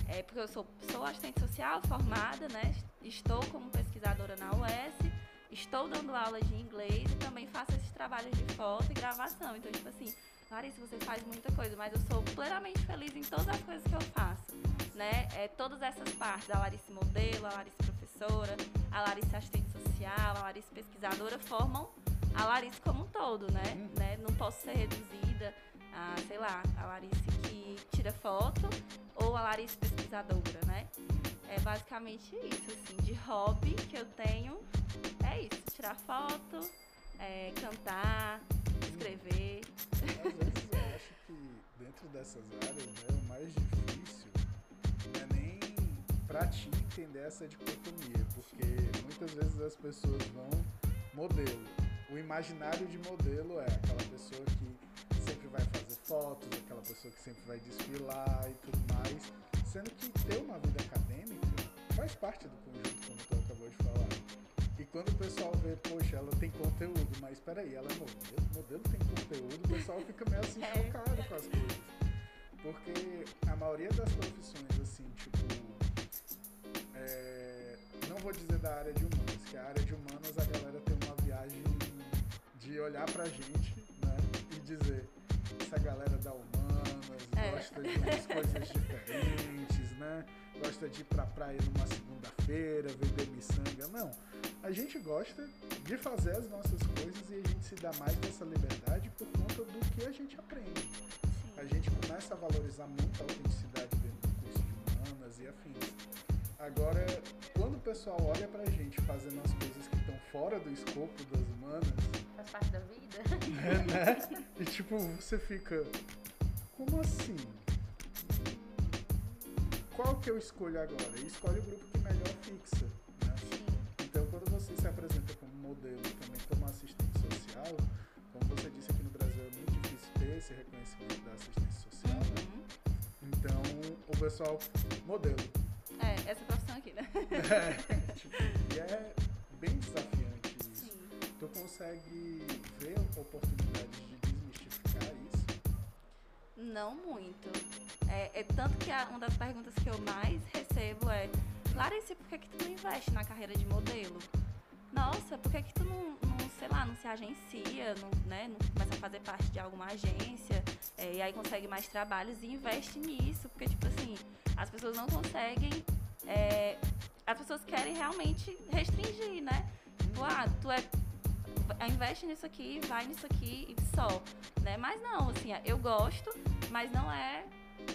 é, porque eu sou, sou assistente social formada, né? Estou como pesquisadora na UES, estou dando aula de inglês e também faço esses trabalhos de foto e gravação. Então, tipo assim, Larissa, você faz muita coisa, mas eu sou plenamente feliz em todas as coisas que eu faço né? É, todas essas partes, a Larissa modelo, a Larissa professora, a Larissa assistente social, a Larissa pesquisadora, formam a Larissa como um todo, né? Uhum. né? Não posso ser reduzida a, sei lá, a Larissa que tira foto ou a Larissa pesquisadora, né? É basicamente isso, assim, de hobby que eu tenho é isso, tirar foto, é, cantar, escrever. Às vezes eu acho que dentro dessas áreas, né, o mais difícil para ti entender essa dicotomia, porque muitas vezes as pessoas vão modelo. O imaginário de modelo é aquela pessoa que sempre vai fazer fotos, aquela pessoa que sempre vai desfilar e tudo mais, sendo que ter uma vida acadêmica faz parte do conjunto, como tu acabou de falar. E quando o pessoal vê, poxa, ela tem conteúdo, mas espera aí, ela é modelo, modelo tem conteúdo, o pessoal fica meio assim é. chocado com as coisas. Porque a maioria das profissões, assim, tipo. É, não vou dizer da área de humanas, que a área de humanas a galera tem uma viagem de olhar pra gente, né? E dizer, essa galera da humanas é. gosta de umas coisas diferentes, né? Gosta de ir pra praia numa segunda-feira, vender miçanga. Não. A gente gosta de fazer as nossas coisas e a gente se dá mais dessa liberdade por conta do que a gente aprende a gente começa a valorizar muito a autenticidade dentro do curso de humanas e afins. Agora, quando o pessoal olha pra gente fazendo as coisas que estão fora do escopo das humanas. Faz parte da vida? É, né? E tipo, você fica. Como assim? Qual que eu escolho agora? Eu escolho o grupo que melhor fixa. Né? Então, quando você se apresenta como modelo e também como assistente social, como você disse aqui no Brasil, é muito difícil ter esse reconhecimento da assistência social. Né? Uhum. Então, o pessoal, modelo. É, essa profissão aqui, né? É, tipo, e é bem desafiante isso. Sim. Tu consegue ver oportunidades de desmistificar isso? Não muito. É, é tanto que a- uma das perguntas que eu mais recebo é Clarice, por que, que tu não investe na carreira de modelo? Nossa, por que, que tu não, não, sei lá, não se agencia, não, né, não começa a fazer parte de alguma agência é, e aí consegue mais trabalhos e investe nisso? Porque, tipo assim, as pessoas não conseguem. É, as pessoas querem realmente restringir, né? Tipo, ah, tu é. Investe nisso aqui, vai nisso aqui e só. Né? Mas não, assim, eu gosto, mas não é.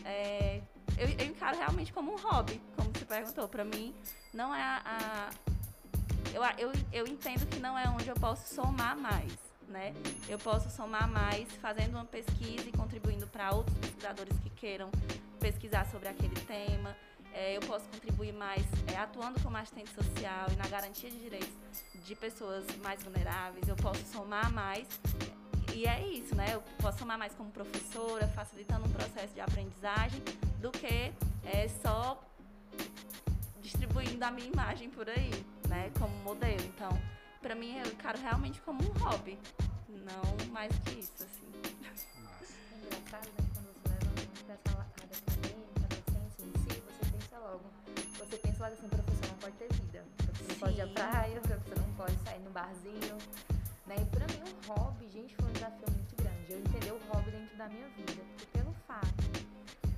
é, eu, eu encaro realmente como um hobby, como você perguntou. Pra mim, não é a. a- eu, eu, eu entendo que não é onde eu posso somar mais. Né? Eu posso somar mais fazendo uma pesquisa e contribuindo para outros pesquisadores que queiram pesquisar sobre aquele tema. É, eu posso contribuir mais é, atuando como assistente social e na garantia de direitos de pessoas mais vulneráveis. Eu posso somar mais. E é isso, né? Eu posso somar mais como professora, facilitando um processo de aprendizagem, do que é, só distribuindo a minha imagem por aí, né? Como modelo. Então, pra mim, eu encaro realmente como um hobby. Não mais que isso, assim. É engraçado, né? Logo. Você pensa logo assim, professor não pode ter vida. Professor não pode ir à praia, professor não pode sair no barzinho. Né? E pra mim o hobby, gente, foi um desafio muito grande. Eu entender o hobby dentro da minha vida. Porque pelo fato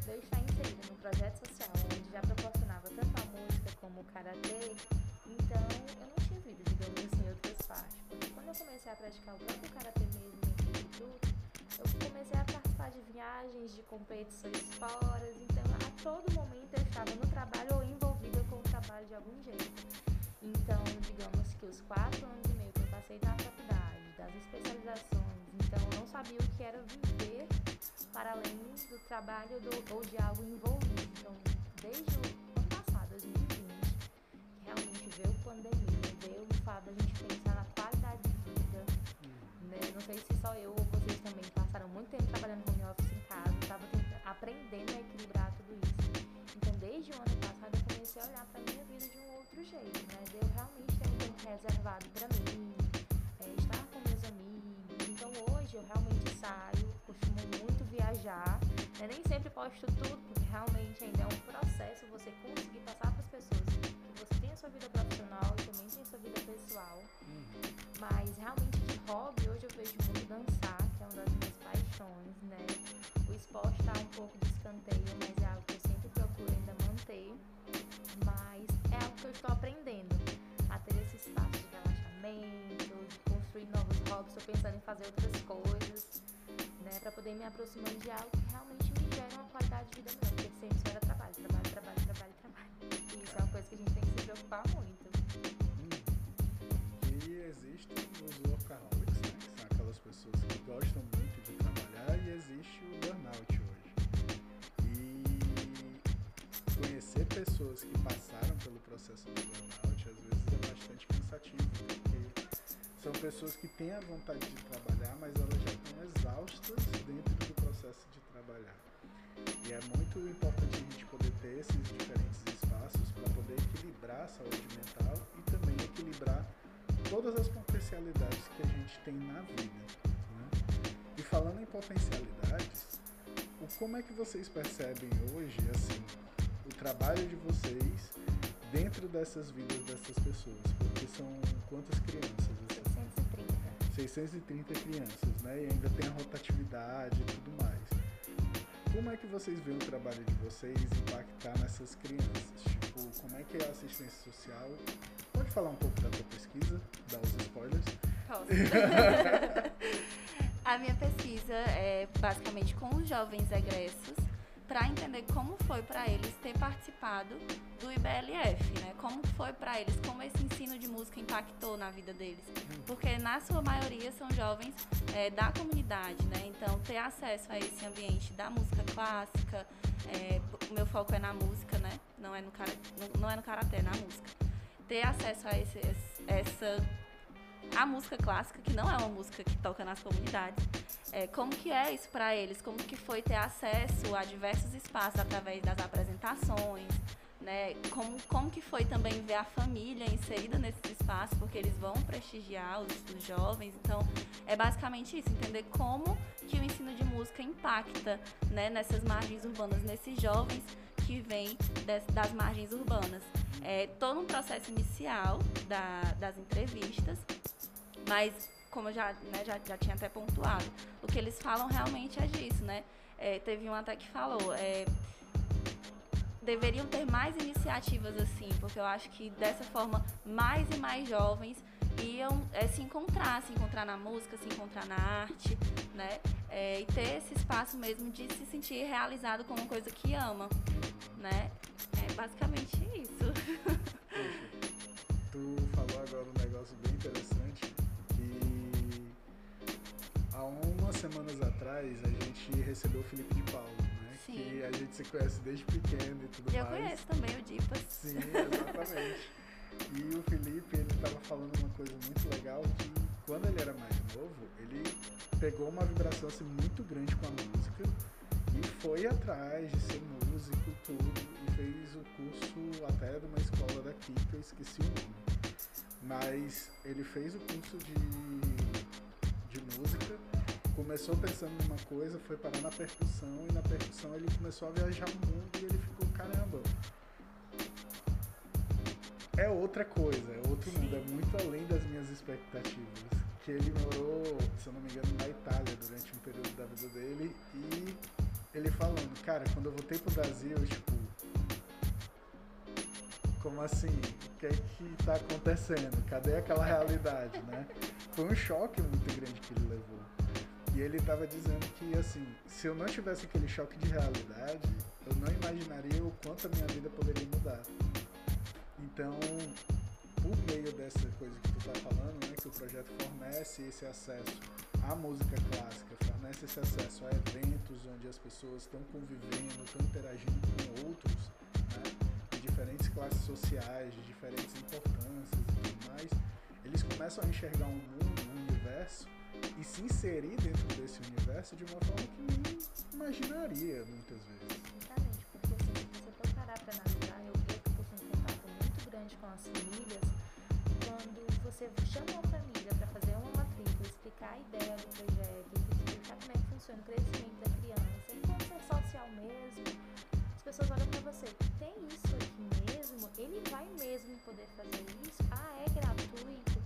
de eu estar inserida num projeto social onde já proporcionava tanto a música como o karatê, então eu não tinha vida, digamos assim, em outras partes. Porque quando eu comecei a praticar o próprio karatê mesmo dentro do instituto, eu comecei a participar de viagens, de competições fora, então a todo momento eu estava no trabalho ou envolvida com o trabalho de algum jeito. Então, digamos que os quatro anos e meio que eu passei na faculdade, das especializações, então eu não sabia o que era viver para além do trabalho do- ou de algo envolvido. Então, desde o ano passado, 2020, que realmente veio pandemia, veio o fato da gente pensar na qualidade de vida, né? Não sei se só eu ou também passaram muito tempo trabalhando home office em casa, estava aprendendo a equilibrar tudo isso. Então, desde o ano passado, eu comecei a olhar para minha vida de um outro jeito, né? De eu realmente um tempo reservado para mim, é, estar com meus amigos. Então, hoje eu realmente saio, costumo muito viajar. né? Nem sempre posto tudo, porque realmente ainda é um processo você conseguir passar para as pessoas que você tem a sua vida profissional e também tem a sua vida pessoal. Mas realmente de hobby, hoje eu vejo muito dançar, que uma das minhas paixões, né? O esporte tá um pouco de escanteio, mas é algo que eu sempre procuro ainda manter. Mas é algo que eu estou aprendendo a ter esse espaço de relaxamento, de construir novos hobbies, estou pensando em fazer outras coisas, né? Pra poder me aproximando de algo que realmente me gera uma qualidade de vida melhor. Porque sempre só era trabalho, trabalho, trabalho, trabalho, trabalho. E isso é uma coisa que a gente tem que se preocupar muito. E existem os workaholics, pessoas que gostam muito de trabalhar e existe o burnout hoje. E conhecer pessoas que passaram pelo processo do burnout às vezes é bastante cansativo, porque são pessoas que têm a vontade de trabalhar, mas elas já estão exaustas dentro do processo de trabalhar. E é muito importante a gente poder ter esses diferentes espaços para poder equilibrar a saúde mental e também equilibrar todas as potencialidades que a gente tem na vida. né? E falando em potencialidades, o, como é que vocês percebem hoje assim, o trabalho de vocês dentro dessas vidas dessas pessoas? Porque são quantas crianças? Assim? 630. 630 crianças, né? E ainda tem a rotatividade e tudo mais. Como é que vocês veem o trabalho de vocês impactar nessas crianças? Tipo, como é que é a assistência social? Pode falar um pouco da tua pesquisa, dar os spoilers? Posso. a minha pesquisa é basicamente com os jovens egressos para entender como foi para eles ter participado do IBLF, né? Como foi para eles, como esse ensino de música impactou na vida deles. Porque na sua maioria são jovens é, da comunidade, né? Então ter acesso a esse ambiente da música clássica, é, o meu foco é na música, né? Não é no, cara, não, não é no karatê, é na música. Ter acesso a esse, essa a música clássica, que não é uma música que toca nas comunidades. É, como que é isso para eles? Como que foi ter acesso a diversos espaços através das apresentações, né? Como, como que foi também ver a família inserida nesse espaço, porque eles vão prestigiar os, os jovens. Então, é basicamente isso, entender como que o ensino de música impacta né, nessas margens urbanas, nesses jovens que vêm das, das margens urbanas. É todo um processo inicial da, das entrevistas, mas como eu já, né, já, já tinha até pontuado, o que eles falam realmente é disso, né? É, teve um até que falou, é, deveriam ter mais iniciativas assim, porque eu acho que dessa forma mais e mais jovens iam é, se encontrar, se encontrar na música, se encontrar na arte, né? É, e ter esse espaço mesmo de se sentir realizado com uma coisa que ama, né? É basicamente isso. Poxa, tu falou agora semanas atrás a gente recebeu o Felipe de Paulo Sim. que a gente se conhece desde pequeno e tudo Eu mais. conheço também o Dipas. Sim, exatamente. e o Felipe, ele estava falando uma coisa muito legal que quando ele era mais novo, ele pegou uma vibração assim muito grande com a música e foi atrás de ser músico tudo e fez o curso até de uma escola daqui que eu esqueci o nome. Mas ele fez o curso de, de música começou pensando numa coisa, foi parar na percussão e na percussão ele começou a viajar o mundo e ele ficou, caramba, é outra coisa, é outro mundo, é muito além das minhas expectativas. Que ele morou, se eu não me engano, na Itália durante um período da vida dele e ele falando, cara, quando eu voltei pro Brasil, tipo, como assim? O que é que tá acontecendo? Cadê aquela realidade, né? Foi um choque muito grande que ele levou. E ele estava dizendo que, assim, se eu não tivesse aquele choque de realidade, eu não imaginaria o quanto a minha vida poderia mudar. Então, por meio dessa coisa que tu tá falando, né, que o projeto fornece esse acesso à música clássica, fornece esse acesso a eventos onde as pessoas estão convivendo, estão interagindo com outros, né, de diferentes classes sociais, de diferentes importâncias e tudo mais, eles começam a enxergar um mundo, um universo e se inserir dentro desse universo de uma forma que nem imaginaria muitas vezes. Exatamente, porque assim, se você for parar para analisar, eu vejo que você tem um contato muito grande com as famílias, quando você chama uma família para fazer uma matrícula, explicar a ideia do projeto, explicar como é que funciona o crescimento da criança, e como ser social mesmo, as pessoas olham para você, tem isso aqui mesmo? Ele vai mesmo poder fazer isso? Ah, é gratuito?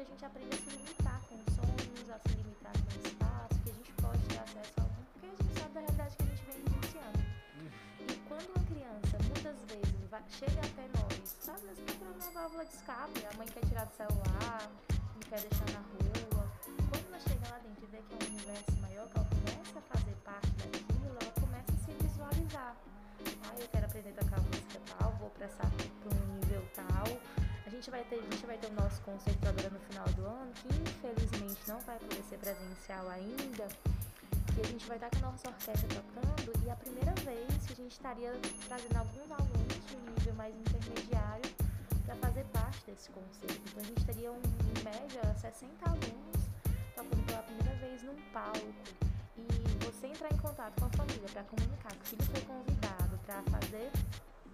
Onde a gente aprende a se limitar com sonhos, a se limitar com espaço, que a gente pode ter acesso a algum, porque a gente sabe da realidade que a gente vem vivenciando. E quando uma criança, muitas vezes, vai, chega até nós, sabe, nós procurando uma válvula de escape, a mãe quer tirar do celular, não quer deixar na rua. Quando ela chega lá dentro e vê que é um universo maior, que ela começa a fazer parte daquilo, ela começa a se visualizar. Ah, eu quero aprender a tocar música tal, vou para um nível tal. A gente vai ter, a gente vai ter o nosso concerto agora no final do ano, que infelizmente não vai poder ser presencial ainda. E a gente vai estar com a nossa orquestra tocando e é a primeira vez que a gente estaria trazendo alguns alunos de um nível mais intermediário para fazer parte desse concerto. Então a gente teria um, em média 60 alunos tocando pela primeira vez num palco. E você entrar em contato com a família para comunicar que o filho foi convidado para fazer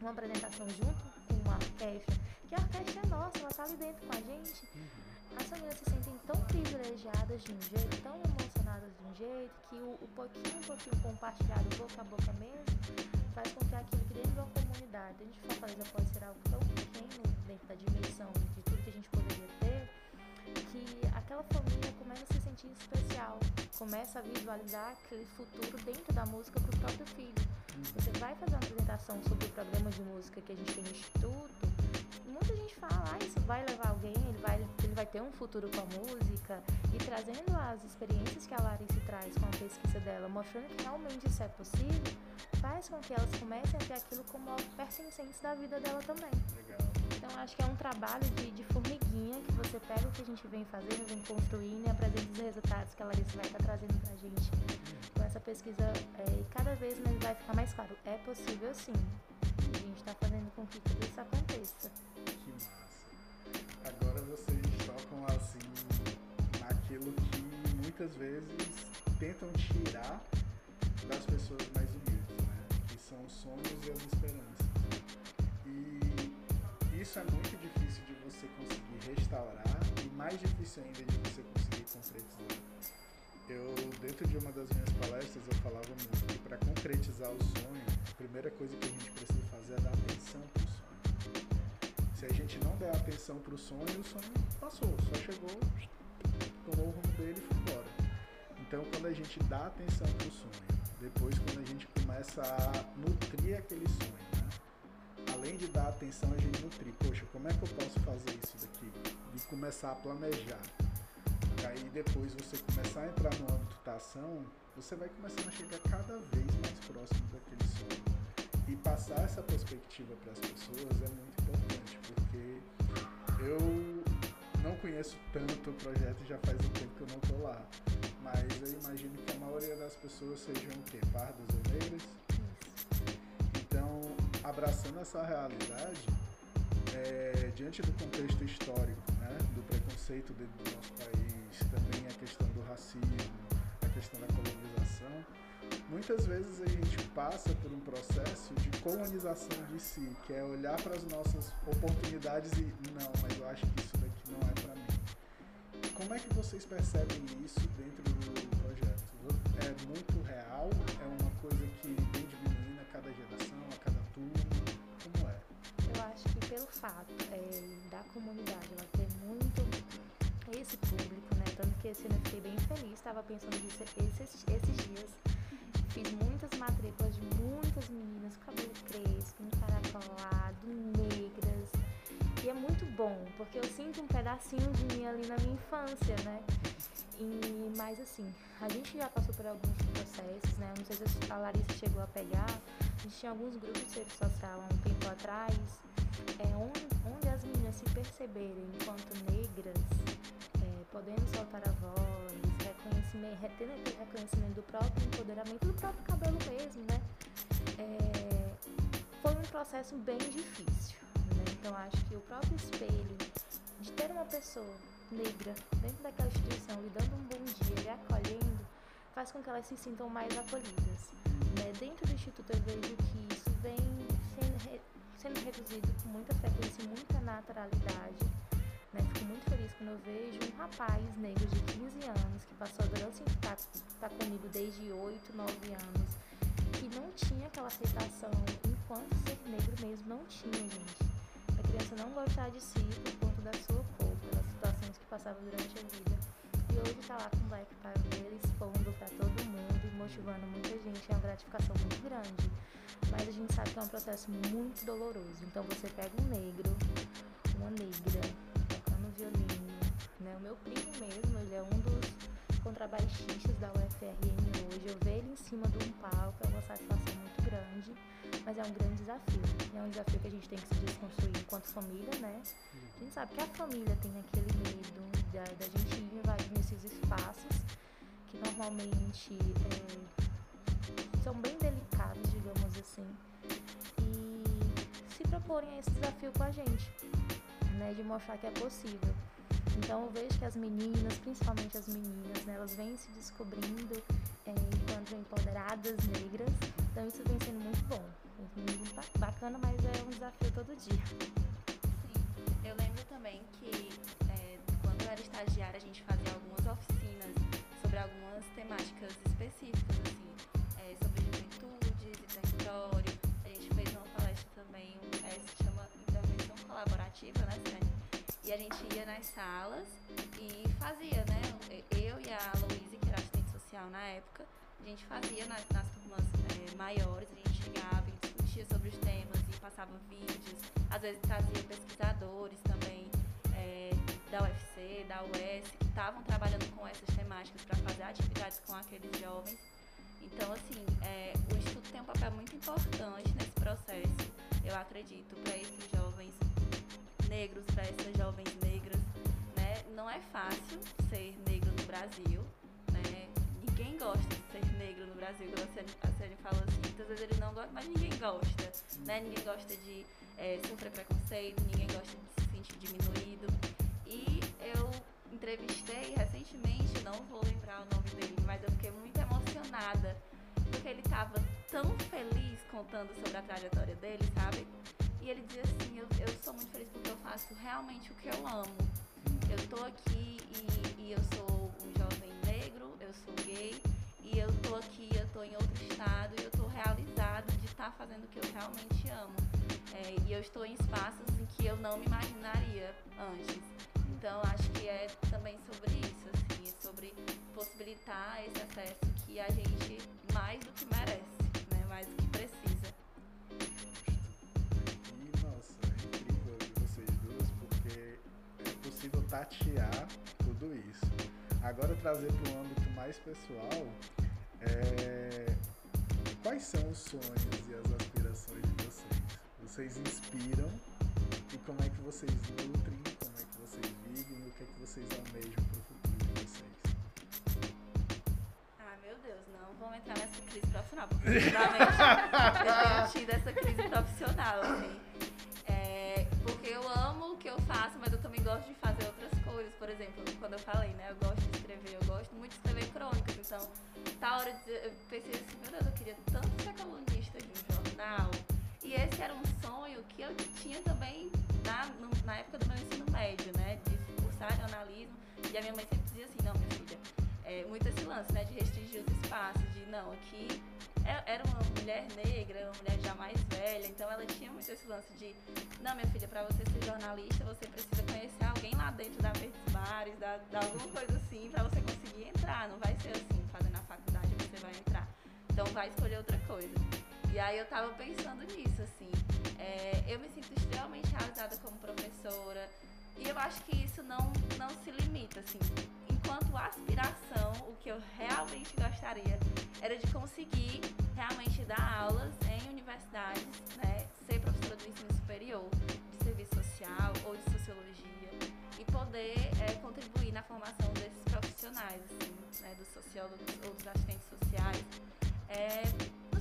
uma apresentação junto orquestra, que a orquestra é nossa, ela está ali dentro com a gente. As famílias se sentem tão privilegiadas de um jeito, tão emocionadas de um jeito, que o, o pouquinho, pouquinho compartilhado boca a boca mesmo, faz com que aquilo que dentro de uma comunidade, dentro de Fortaleza pode ser algo tão pequeno dentro da dimensão de tudo que a gente poderia ter, que aquela família começa a se sentir especial, começa a visualizar aquele futuro dentro da música para o próprio filho. Você vai fazer uma apresentação sobre o programa de música que a gente tem no Instituto, muita gente fala, ah, isso vai levar alguém, ele vai, ele vai ter um futuro com a música, e trazendo as experiências que a Larissa traz com a pesquisa dela, mostrando que realmente isso é possível, faz com que elas comecem a ter aquilo como algo pertencente da vida dela também. Legal. Então acho que é um trabalho de, de formiguinha que você pega o que a gente vem fazendo, vem construindo e apresenta os resultados que a Larissa vai estar trazendo pra gente com essa pesquisa é, e cada vez mais vai ficar mais claro, é possível sim. E a gente está fazendo com que tudo isso aconteça. Que massa. Agora vocês tocam assim naquilo que muitas vezes tentam tirar das pessoas mais humildes, né? Que são sonhos e as esperanças. E isso é muito difícil de você conseguir restaurar e mais difícil ainda de você conseguir concretizar. Eu, dentro de uma das minhas palestras, eu falava muito que para concretizar o sonho, a primeira coisa que a gente precisa fazer é dar atenção para o sonho. Se a gente não der atenção para o sonho, o sonho passou, só chegou, tomou o rumo dele e foi embora. Então, quando a gente dá atenção para o sonho, depois quando a gente começa a nutrir aquele sonho? Além de dar atenção, a gente nutrir. Poxa, como é que eu posso fazer isso daqui? E começar a planejar. Aí depois você começar a entrar no âmbito da ação, você vai começando a chegar cada vez mais próximo daquele sonho. E passar essa perspectiva para as pessoas é muito importante, porque eu não conheço tanto o projeto já faz um tempo que eu não estou lá. Mas eu imagino que a maioria das pessoas sejam o quê? Pardas ou negras? Então, abraçando essa realidade, é, diante do contexto histórico, né, do preconceito dentro do nosso país, também a questão do racismo, a questão da colonização, muitas vezes a gente passa por um processo de colonização de si, que é olhar para as nossas oportunidades e não, mas eu acho que isso daqui não é para mim. Como é que vocês percebem isso dentro do projeto? É muito real? É uma coisa que vem diminuindo a cada geração, Como é? Eu acho que pelo fato é, da comunidade ela ter muito esse público, né? Tanto que esse ano eu fiquei bem feliz, estava pensando nisso esses, esses dias. Fiz muitas matrículas de muitas meninas cabelo crespo, encaracolado, negras. E é muito bom, porque eu sinto um pedacinho de mim ali na minha infância, né? E, mas assim, a gente já passou por alguns processos, né? Não sei se a Larissa chegou a pegar. A gente tinha alguns grupos de serviço social há um tempo atrás, é, onde, onde as meninas se perceberem enquanto negras, é, podendo soltar a voz, reconhecimento, tendo aquele reconhecimento do próprio empoderamento, do próprio cabelo mesmo, né? É, foi um processo bem difícil, Então acho que o próprio espelho de ter uma pessoa negra dentro daquela instituição lhe dando um bom dia, lhe acolhendo, faz com que elas se sintam mais acolhidas. Né? Dentro do Instituto eu vejo que isso vem sendo, sendo reduzido com muita frequência e muita naturalidade. Né? Fico muito feliz quando eu vejo um rapaz negro de 15 anos que passou a adolescência, está tá comigo desde 8, 9 anos, que não tinha aquela aceitação enquanto ser negro mesmo, não tinha, gente. Criança não gostar de si por conta da sua cor, pelas situações que passava durante a vida. E hoje tá lá com o Black Power dele expondo para todo mundo e motivando muita gente. É uma gratificação muito grande. Mas a gente sabe que é um processo muito doloroso. Então você pega um negro, uma negra, tocando violino, né? O meu primo mesmo, ele é um dos contrabaixistas da UFRN hoje. Eu ver ele em cima de um palco é uma satisfação muito grande, mas é um grande desafio. E é um desafio que a gente tem que se desconstruir enquanto família, né? A gente sabe que a família tem aquele medo da, da gente ir invadindo esses espaços que normalmente é, são bem delicados, digamos assim, e se proporem a esse desafio com a gente, né? De mostrar que é possível. Então eu vejo que as meninas, principalmente as meninas, né, elas vêm se descobrindo é, enquanto empoderadas negras. Então isso vem sendo muito bom. Muito bacana, mas é um desafio todo dia. Sim. Eu lembro também que é, quando eu era estagiária a gente fazia algumas oficinas sobre algumas temáticas específicas, assim, é, sobre juventude e território. A gente fez uma palestra também, é, se chama Intervenção Colaborativa, né? E a gente ia nas salas e fazia, né? Eu e a Louise, que era assistente social na época, a gente fazia nas, nas turmas é, maiores, a gente chegava e discutia sobre os temas e passava vídeos, às vezes trazia pesquisadores também é, da UFC, da UES, que estavam trabalhando com essas temáticas para fazer atividades com aqueles jovens. Então, assim, é, o Instituto tem um papel muito importante nesse processo, eu acredito, para esses jovens negros, para essas jovens negras, né? Não é fácil ser negro no Brasil, né? Ninguém gosta de ser negro no Brasil, como a Sérgio falou assim, muitas vezes ele não gosta, mas ninguém gosta, né? Ninguém gosta de é, sofrer preconceito, ninguém gosta de se sentir diminuído. E eu entrevistei recentemente, não vou lembrar o nome dele, mas eu fiquei muito emocionada, porque ele estava tão feliz contando sobre a trajetória dele, sabe? Faço realmente o que eu amo. Eu tô aqui e, e eu sou um jovem negro, eu sou gay, e eu tô aqui, eu tô em outro estado e eu tô realizado de estar tá fazendo o que eu realmente amo. É, e eu estou em espaços em que eu não me imaginaria antes. Então acho que é também sobre isso, assim, é sobre possibilitar esse acesso que a gente mais do que merece, né? Mais do que precisa. Tatear tudo isso. Agora trazer para um âmbito mais pessoal, é... quais são os sonhos e as aspirações de vocês? Vocês inspiram e como é que vocês nutrem, como é que vocês vivem o que é que vocês almejam para o futuro de vocês? Ah, meu Deus, não vamos entrar nessa crise profissional, porque realmente eu tenho tido essa crise profissional, assim. Porque eu amo o que eu faço, mas eu também gosto de fazer outras coisas. Por exemplo, quando eu falei, né, eu gosto de escrever, eu gosto muito de escrever crônicas, então, tá hora de. Eu pensei assim, meu Deus, eu queria tanto ser colunista de um jornal. E esse era um sonho que eu tinha também na, na época do meu ensino médio, né? De cursar jornalismo. E a minha mãe sempre dizia assim, não, minha filha, é, muito esse lance, né? De restringir os espaços, de não, aqui era uma mulher negra, uma mulher já mais velha, então ela tinha muito esse lance de, não, minha filha, para você ser jornalista, você precisa conhecer alguém lá dentro da Verdes Bares, da, da alguma coisa assim, para você conseguir entrar. Não vai ser assim, fazendo a faculdade você vai entrar. Então vai escolher outra coisa. E aí eu tava pensando nisso, assim. É, eu me sinto extremamente realizada como professora. E eu acho que isso não, não se limita, assim. Enquanto aspiração, o que eu realmente gostaria era de conseguir realmente dar aulas em universidades, né? Ser professora do ensino superior, de serviço social ou de sociologia. E poder é, contribuir na formação desses profissionais, assim, né? Dos sociólogos ou dos assistentes sociais. É,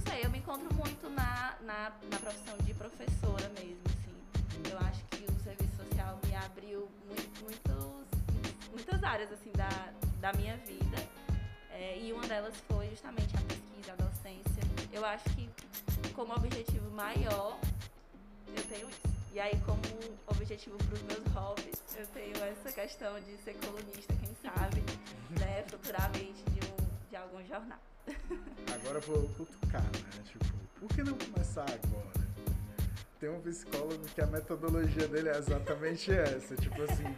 sei, eu me encontro muito na, na, na profissão de professora mesmo, assim. Eu acho que o serviço social me abriu muito, muitos, muitas áreas, assim, da, da minha vida. É, e uma delas foi justamente a pesquisa, a docência. Eu acho que como objetivo maior, eu tenho isso. E aí, como objetivo para os meus hobbies, eu tenho essa questão de ser colunista, quem sabe, né, futuramente de, um, de algum jornal. Agora vou cutucar, né? Tipo, por que não começar agora? Tem um psicólogo que a metodologia dele é exatamente essa. Tipo assim,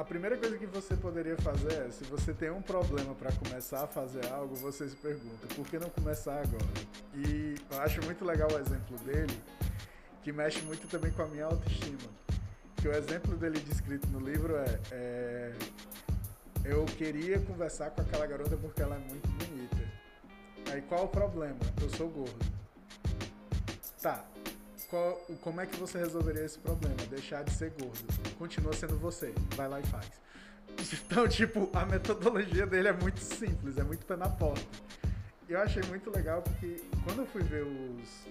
a primeira coisa que você poderia fazer é, se você tem um problema para começar a fazer algo, você se pergunta, por que não começar agora? E eu acho muito legal o exemplo dele, que mexe muito também com a minha autoestima. Que o exemplo dele descrito no livro é, é eu queria conversar com aquela garota porque ela é muito bonita. Aí qual o problema? Eu sou gordo. Tá. Qual, como é que você resolveria esse problema? Deixar de ser gordo. Continua sendo você. Vai lá e faz. Então, tipo, a metodologia dele é muito simples, é muito pé na porta. Eu achei muito legal porque quando eu fui ver os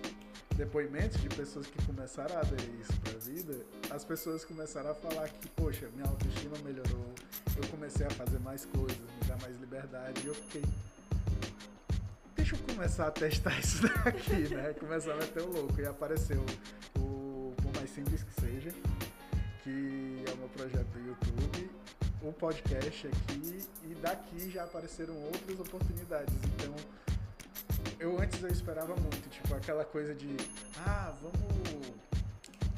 depoimentos de pessoas que começaram a aderir isso pra vida, as pessoas começaram a falar que, poxa, minha autoestima melhorou, eu comecei a fazer mais coisas, me dar mais liberdade, e eu fiquei. Deixa eu começar a testar isso daqui, né? Começar a meter o louco. E apareceu o Por Mais Simples Que Seja, que é o meu projeto do YouTube, o podcast aqui, e daqui já apareceram outras oportunidades. Então, eu antes eu esperava muito, tipo, aquela coisa de, ah, vamos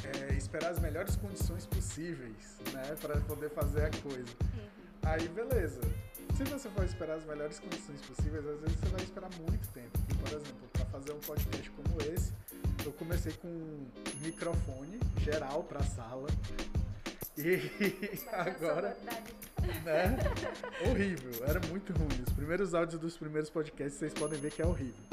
é, esperar as melhores condições possíveis, né, para poder fazer a coisa. Uhum. Aí, beleza. Se você for esperar as melhores condições possíveis, às vezes você vai esperar muito tempo. E, por exemplo, para fazer um podcast como esse, eu comecei com um microfone geral para a sala. E agora. Né? horrível, era muito ruim. Os primeiros áudios dos primeiros podcasts vocês podem ver que é horrível.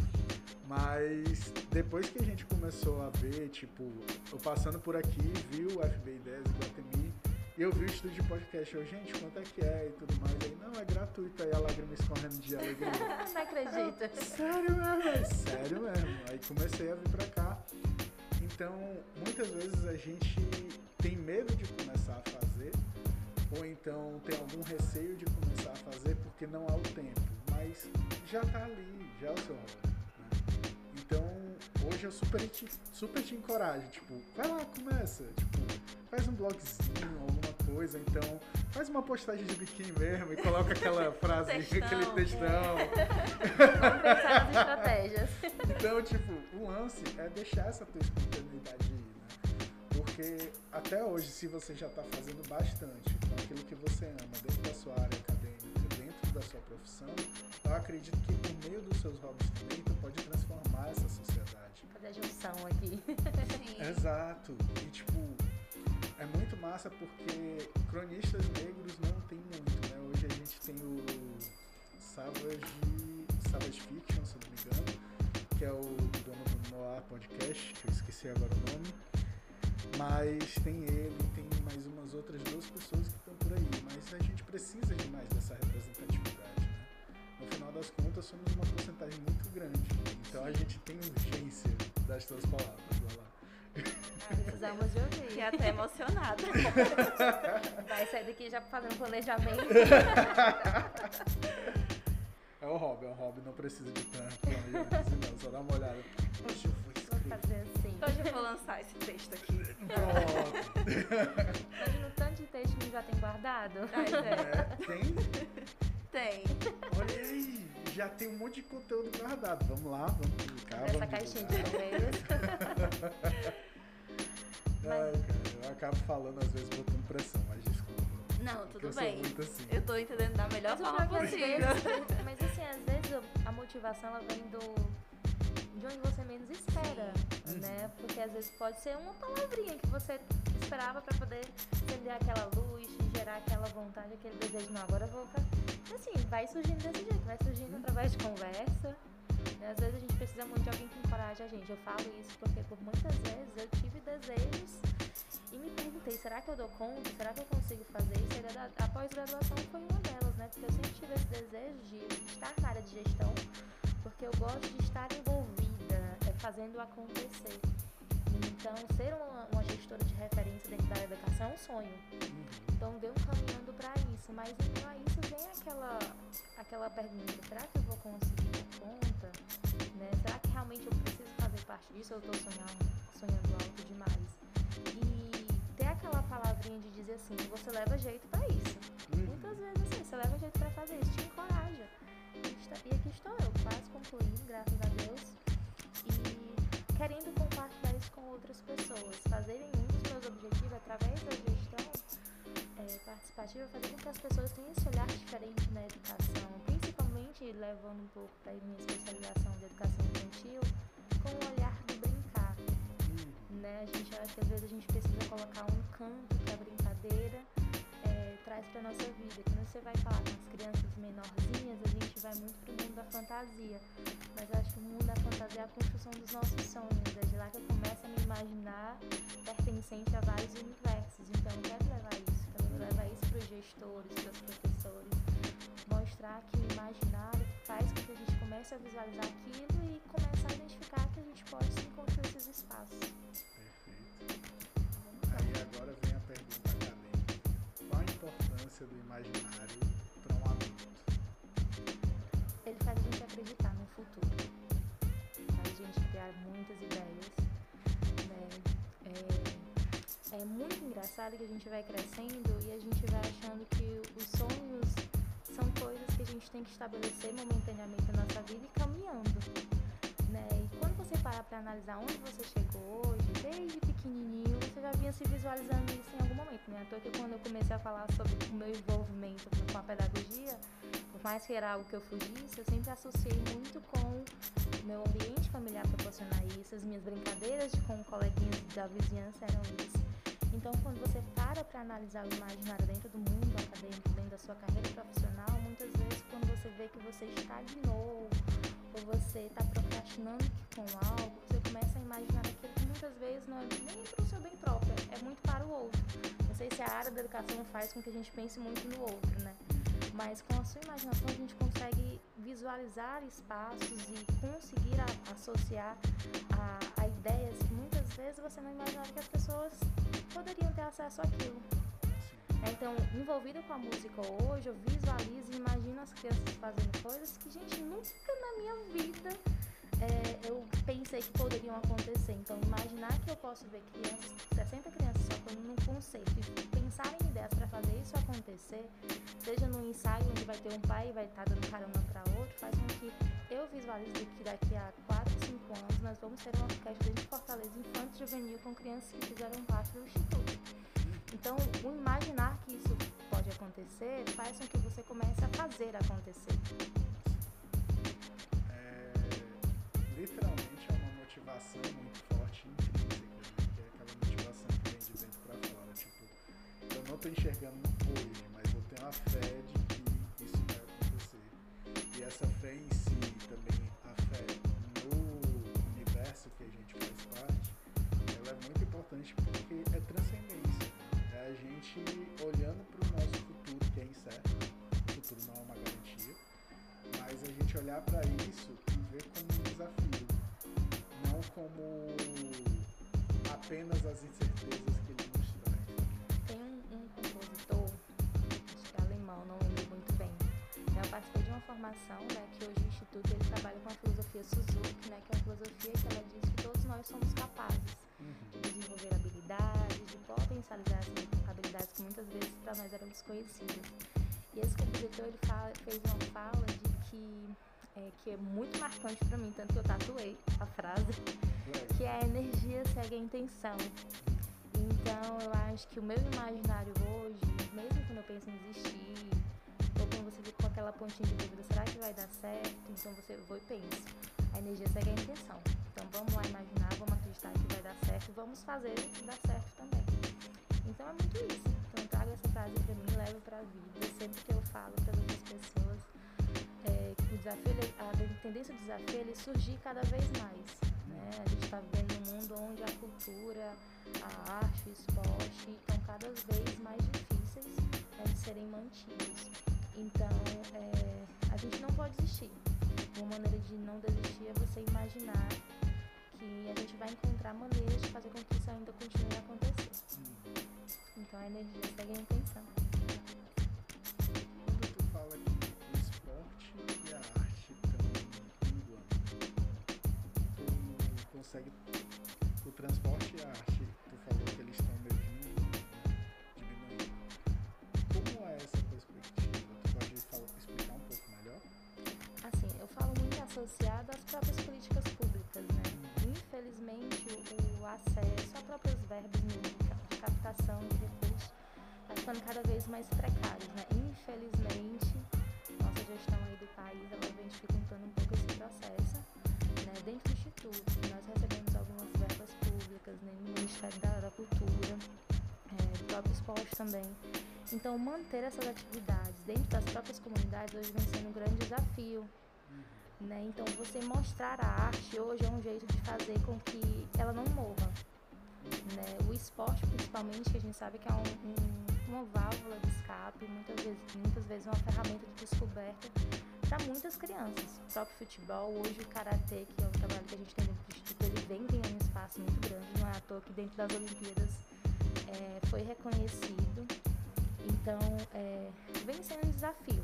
Mas depois que a gente começou a ver, tipo, eu passando por aqui, vi o FBI 10 Guatemi, e eu vi o estúdio de podcast, eu, gente, quanto é que é e tudo mais. Aí, não, é gratuito, aí a lágrima escorrendo de alegria. não acredito. Eu, sério mesmo, sério mesmo. Aí comecei a vir pra cá. Então, muitas vezes a gente tem medo de começar a fazer, ou então tem algum receio de começar a fazer porque não há o tempo. Mas já tá ali, já é o seu hobby. Então, hoje eu super te, super te encorajo. Tipo, vai lá, começa. Tipo, faz um blogzinho, alguma coisa. Então, faz uma postagem de biquíni mesmo e coloca aquela frase, Textão. aquele textão. Vamos nas estratégias. Então, tipo, o lance é deixar essa tua espontaneidade ir, né? Porque até hoje, se você já está fazendo bastante com aquilo que você ama dentro da sua área acadêmica, dentro da sua profissão, eu acredito que por meio dos seus hobbies também, tu pode transformar essa sociedade. Fazer a junção aqui. Sim. Exato. E tipo, é muito massa porque cronistas negros não tem muito, né? Hoje a gente tem o Savage, Savage Fiction, se eu não me engano, que é o dono do Noir Podcast, que eu esqueci agora o nome. Mas tem ele, tem mais umas outras duas pessoas que estão por aí. Mas a gente precisa de mais dessa representatividade, né? No final das contas, somos uma porcentagem muito grande. Então a gente tem urgência das tuas palavras, vai lá. Precisamos de ouvir. Fiquei até emocionada. Vai sair daqui já fazendo planejamento. É o hobby, é o hobby, não precisa de tanto planejamento não. Só dá uma olhada. Hoje eu vou fazer assim. Hoje eu vou lançar esse texto aqui. Pronto. Imagina o tanto de texto que já tem guardado. É, É, tem? tem. Olha aí, já tem um monte de conteúdo guardado. Vamos lá, vamos publicar. Essa vamos caixinha de e-mails. Eu acabo falando às vezes botando pressão, mas desculpa. Não, tudo eu sou bem. muito assim. Eu tô entendendo da melhor Mas forma é que às possível. Mas assim, às vezes a motivação ela vem do de onde você menos espera, Sim. né? Porque às vezes pode ser uma palavrinha que você esperava pra poder acender aquela luz, gerar aquela vontade, aquele desejo. Não, agora eu vou fazer. Assim, vai surgindo desse jeito, vai surgindo através de conversa. né? Às vezes a gente precisa muito de alguém que encoraje a gente. Eu falo isso porque por muitas vezes eu tive desejos e me perguntei, será que eu dou conta? Será que eu consigo fazer isso? A gradu- A pós-graduação foi uma delas, né? Porque eu sempre tive esse desejo de estar na área de gestão, porque eu gosto de estar envolvida, fazendo acontecer. Então, ser uma, uma gestora de referência dentro da área da educação é um sonho. Uhum. Então, deu caminhando para isso. Mas, meio a isso, vem aquela, aquela pergunta: será que eu vou conseguir dar conta? Né? Será que realmente eu preciso fazer parte disso ou eu estou sonhando, sonhando alto demais? E ter aquela palavrinha de dizer assim: você leva jeito para isso. Uhum. Muitas vezes assim, você leva jeito pra fazer isso, te encoraja. E E aqui estou eu, quase concluindo, graças a Deus. Querendo compartilhar isso com outras pessoas. Fazerem um dos meus objetivos através da gestão é, participativa, fazer com que as pessoas tenham esse olhar diferente na educação, principalmente levando um pouco para minha especialização de educação infantil, com o olhar do brincar né? A gente acha que às vezes a gente precisa colocar um canto que a brincadeira traz para nossa vida. Quando você vai falar com as crianças menorzinhas, a gente vai muito pro mundo da fantasia. Mas eu acho que o mundo da fantasia é a construção dos nossos sonhos. É de lá que eu começo a me imaginar pertencente a vários universos. Então eu quero levar isso, quero levar isso para os gestores, para os professores. Mostrar que o imaginário faz com que a gente comece a visualizar aquilo e comece a identificar que a gente pode sim construir esses espaços. Do imaginário para um adulto? Ele faz a gente acreditar no futuro. Faz a gente criar muitas ideias. Né? É, é muito engraçado que a gente vai crescendo e a gente vai achando que os sonhos são coisas que a gente tem que estabelecer momentaneamente na nossa vida e caminhando. Né? E quando você parar para analisar onde você chegou hoje, desde pequenininho, você já vinha se visualizando isso em algum momento. Né? À que quando eu comecei a falar sobre o meu envolvimento com a pedagogia, por mais que era algo que eu fugisse, eu sempre associei muito com meu ambiente familiar proporcionar isso, as minhas brincadeiras de- com coleguinhas da vizinhança eram isso. Então, quando você para para analisar o imaginário dentro do mundo acadêmico, dentro da sua carreira profissional, muitas vezes quando você vê que você estagnou ou você está procrastinando com algo, você começa a imaginar aquilo que muitas vezes não é nem para o seu bem próprio, é muito para o outro. Não sei se a área da educação faz com que a gente pense muito no outro, né? Mas com a sua imaginação a gente consegue visualizar espaços e conseguir a- associar a, a ideias que muitas vezes você não imaginava que as pessoas poderiam ter acesso àquilo. Então, envolvida com a música hoje, eu visualizo e imagino as crianças fazendo coisas que, gente, nunca na minha vida é, eu pensei que poderiam acontecer. Então, imaginar que eu posso ver crianças, 60 crianças só num conceito, e pensar em ideias para fazer isso acontecer, seja num ensaio onde vai ter um pai e vai estar tá dando carona para outro, faz com que eu visualize que daqui a 4, 5 anos nós vamos ter uma orquestra de Fortaleza Infanto Juvenil com crianças que fizeram parte do Instituto. Então, o imaginar que isso pode acontecer faz com que você comece a fazer acontecer. literalmente é uma motivação muito forte intrínseca, né? que é aquela motivação que vem de dentro para fora. Tipo, eu não estou enxergando hoje, mas eu tenho a fé de que isso vai acontecer. E essa fé em si, também a fé no universo que a gente faz parte, ela é muito importante porque é transcendência. É a gente olhando para o nosso futuro, que é incerto, o futuro não é uma garantia, mas a gente olhar para isso ver como um desafio, não como apenas as incertezas participei de uma formação, né, que hoje o Instituto ele trabalha com a filosofia Suzuki, né, que é uma filosofia que ela diz que todos nós somos capazes de desenvolver habilidades, de potencializar essas habilidades que muitas vezes para nós eram desconhecidas. E esse compositor ele fala, fez uma fala de que é, que é muito marcante para mim, tanto que eu tatuei a frase, que é a energia segue a intenção. Então eu acho que o meu imaginário hoje, mesmo quando eu penso em desistir, aquela pontinha de dúvida, será que vai dar certo? Então você vai e pensa. A energia segue a intenção. Então vamos lá imaginar, vamos acreditar que vai dar certo, vamos fazer dar certo também. Então é muito isso. Então eu trago essa frase para mim, levo para a vida. Sempre que eu falo para outras pessoas, é, o desafio, a tendência do desafio ele surgir cada vez mais. Né? A gente está vivendo um mundo onde a cultura, a arte, o esporte estão cada vez mais difíceis né, de serem mantidos. Então, é, a gente não pode desistir. Uma maneira de não desistir é você imaginar que a gente vai encontrar maneiras de fazer com que isso ainda continue a acontecer. Então, a energia segue a intenção. consegue. O transporte e a arte, tu falou associado às próprias políticas públicas, né? Infelizmente, o, acesso a próprios verbos de captação de recursos está ficando cada vez mais precários, né? Infelizmente, nossa gestão aí do país, ela vem dificultando um pouco esse processo né, dentro do Instituto, nós recebemos algumas verbas públicas né, no Ministério da, da Cultura, é, do próprio esporte também. Então, manter essas atividades dentro das próprias comunidades hoje vem sendo um grande desafio. Né? Então, você mostrar a arte hoje é um jeito de fazer com que ela não morra. Né? O esporte, principalmente, que a gente sabe que é um, um, uma válvula de escape, muitas vezes, muitas vezes uma ferramenta de descoberta para muitas crianças. O próprio futebol, hoje o karatê, que é um trabalho que a gente tem dentro do Instituto, ele vem ganhando um espaço muito grande. Não é à toa que dentro das Olimpíadas é, foi reconhecido. Então, é, vem sendo um desafio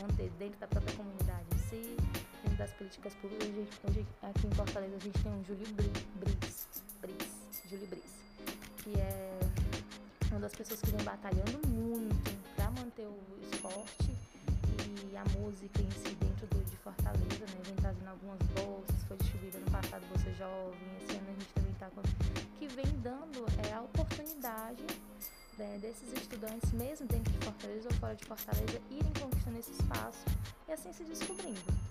manter dentro da própria comunidade em si, das políticas públicas. Hoje, aqui em Fortaleza a gente tem um Júlio Briggs, Briggs, Júlio Briggs, que é uma das pessoas que vem batalhando muito para manter o esporte e a música em si dentro do, de Fortaleza, né? Vem trazendo algumas bolsas, foi distribuída no passado Bolsa Jovem, esse ano a gente também está com. que vem dando é, a oportunidade né, desses estudantes, mesmo dentro de Fortaleza ou fora de Fortaleza, irem conquistando esse espaço e assim se descobrindo.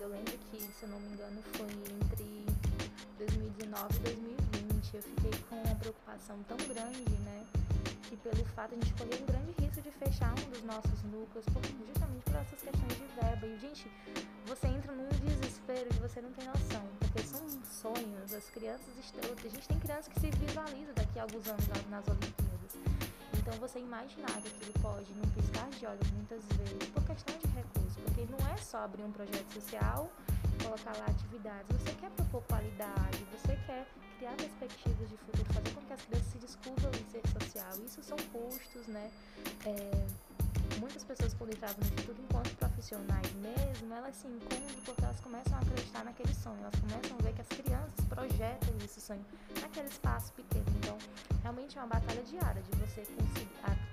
Eu lembro que, se eu não me engano, foi entre 2019 e 2020. Eu fiquei com uma preocupação tão grande, né? Que pelo fato a gente correr um grande risco de fechar um dos nossos núcleos, por, justamente por essas questões de verba. E, gente, você entra num desespero que você não tem noção, porque são sonhos, as crianças estão. A gente tem crianças que se visualizam daqui a alguns anos nas Olimpíadas. Então você imaginar que aquilo pode, num piscar de olhos, muitas vezes, por questão de recursos, porque não é só abrir um projeto social colocar lá atividades. Você quer propor qualidade, você quer criar perspectivas de futuro, fazer com que as crianças se descubram em ser social. Isso são custos, né? É, muitas pessoas quando entravam no instituto enquanto profissionais mesmo, elas se encontram porque elas começam a acreditar naquele sonho, elas começam a ver que as crianças projetam esse sonho naquele espaço pequeno. Então, realmente é uma batalha diária de você conseguir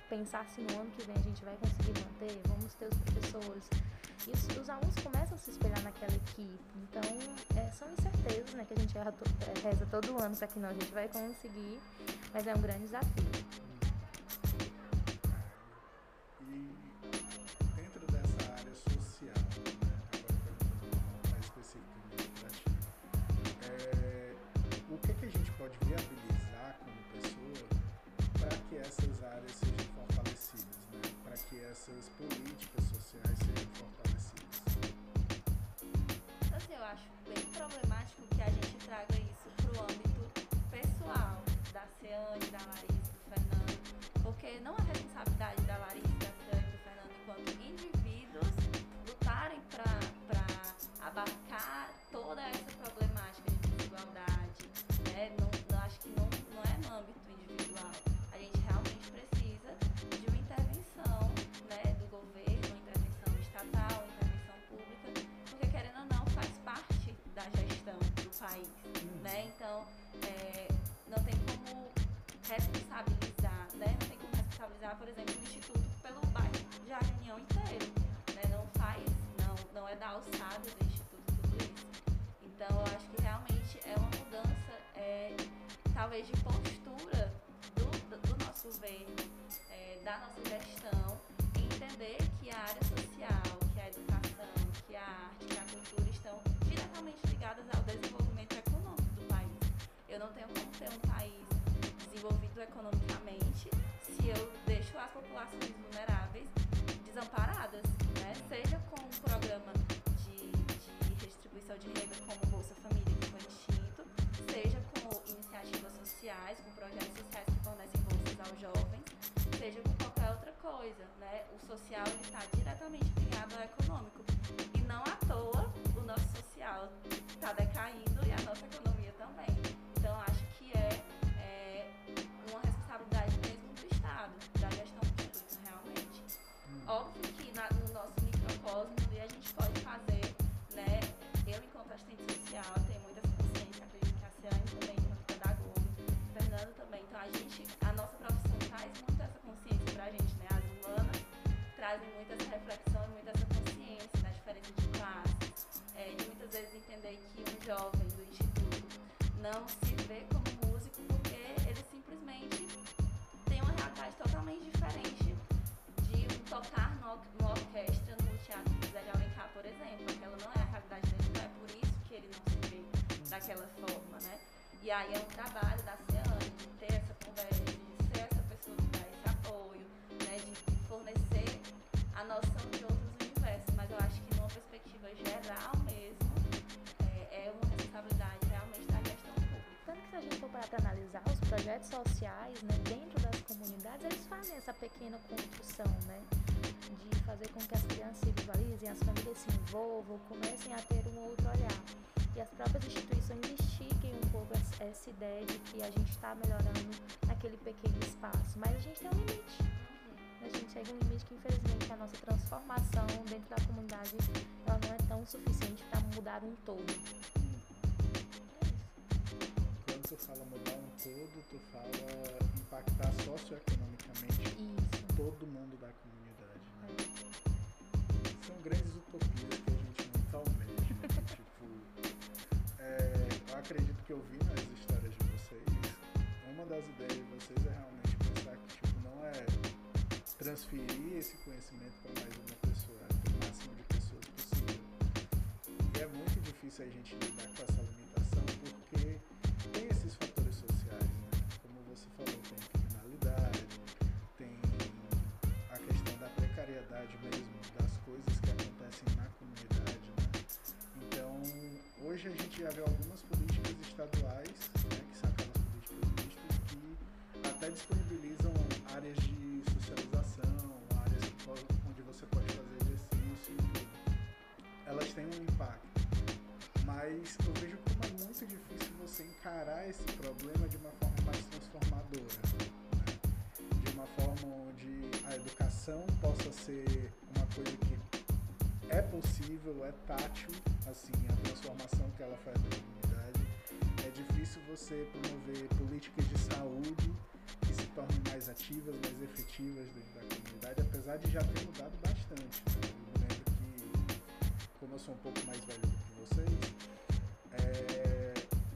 pensar se no ano que vem a gente vai conseguir manter, vamos ter os professores. E os, os alunos começam a se espelhar naquela equipe. Então, é, são incertezas né, que a gente é, reza todo ano para que não a gente vai conseguir, mas é um grande desafio. Essas políticas sociais sejam fortalecidas? Assim, eu acho bem problemático que a gente traga isso para o âmbito pessoal da Ceane, da Larissa, do Fernando, porque não é responsabilidade país, né? Então é, não tem como responsabilizar, né? Não tem como responsabilizar, por exemplo, o instituto pelo bairro de Arunião inteiro, né? Não faz, não, não é da alçada do instituto tudo isso. Então eu acho que realmente é uma mudança, é, talvez de postura do, do, nosso governo, é, da nossa gestão entender que a área social, que a educação, que a arte, que a cultura estão diretamente ligadas ao desenvolvimento. Eu não tenho como ter um país desenvolvido economicamente se eu deixo as populações vulneráveis desamparadas, né? seja com um programa de, de redistribuição de renda como Bolsa Família, que foi extinto, seja com iniciativas sociais, com projetos sociais que fornecem bolsas aos jovens, seja com qualquer outra coisa, né? O social está diretamente ligado ao econômico. E não à toa o nosso social está decaindo trazem muito essa reflexão e muito essa consciência da diferença de classes, é, de muitas vezes entender que um jovem do instituto não se vê como músico porque ele simplesmente tem uma realidade totalmente diferente de tocar no orquestra no teatro José de Alencar, por exemplo. Aquela não é a realidade dele, não é por isso que ele não se vê daquela forma, né? E aí é um trabalho da CEAN de ter essa conversa, fornecer geral mesmo, é, é uma responsabilidade realmente da gestão pública. Tanto que se a gente for para analisar os projetos sociais, né, dentro das comunidades, eles fazem essa pequena construção, né, de fazer com que as crianças se visualizem, as famílias se envolvam, comecem a ter um outro olhar. E as próprias instituições estiguem um pouco essa ideia de que a gente está melhorando naquele pequeno espaço, mas a gente tem um limite a gente chega um limite que infelizmente a nossa transformação dentro da comunidade ela não é tão suficiente para mudar um todo. Quando tu fala mudar um todo, tu fala impactar socioeconomicamente Isso. todo mundo da comunidade, né? São grandes utopias que a gente muito almeja, né? tipo, é, eu acredito que eu vi nas histórias de vocês, uma das ideias de vocês é realmente pensar que tipo, não é transferir esse conhecimento para mais uma pessoa, para o máximo de pessoas possível. E é muito difícil a gente lidar com essa limitação porque tem esses fatores sociais, né? Como você falou, tem a criminalidade, tem a questão da precariedade mesmo, das coisas que acontecem na comunidade, né? Então, hoje a gente já vê algumas políticas estaduais, né, que são aquelas políticas mistas, que até disponibilizam mas eu vejo como é muito difícil você encarar esse problema de uma forma mais transformadora, né? de uma forma onde a educação possa ser uma coisa que é possível, é tátil, assim, a transformação que ela faz na comunidade. É difícil você promover políticas de saúde que se tornem mais ativas, mais efetivas dentro da comunidade, apesar de já ter mudado bastante. né? Eu lembro que, como eu sou um pouco mais velho do que vocês, é,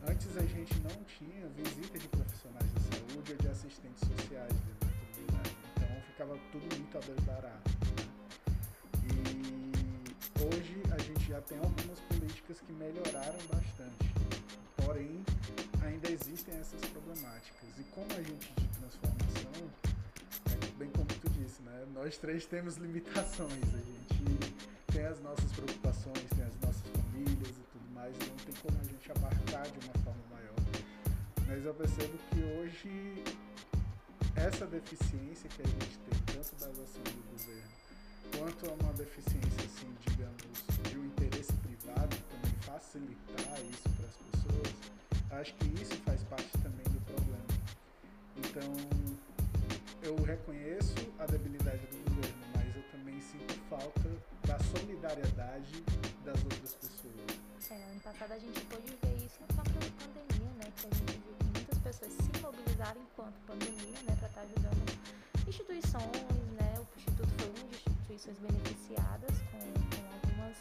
antes a gente não tinha visita de profissionais da saúde ou de assistentes sociais dentro da comunidade. Então ficava tudo muito arara, né? E hoje a gente já tem algumas políticas que melhoraram bastante. Porém, ainda existem essas problemáticas. E como agente de transformação, é bem como tu disse, né? Nós três temos limitações. A gente tem as nossas preocupações, tem as nossas famílias e tudo mais. Não tem como a gente abarcar de uma forma maior. Mas eu percebo que hoje essa deficiência que a gente tem, tanto das ações do governo, quanto a uma deficiência, assim, digamos, de um interesse privado, também facilitar isso para as pessoas, acho que isso faz parte também do problema. Então, eu reconheço a debilidade do sinto falta da solidariedade das outras pessoas. É, ano passado a gente pôde ver isso na própria pandemia, né? Que a gente viu que muitas pessoas se mobilizaram enquanto pandemia, né? Para estar ajudando instituições, né? O Instituto foi uma das instituições beneficiadas com, com algumas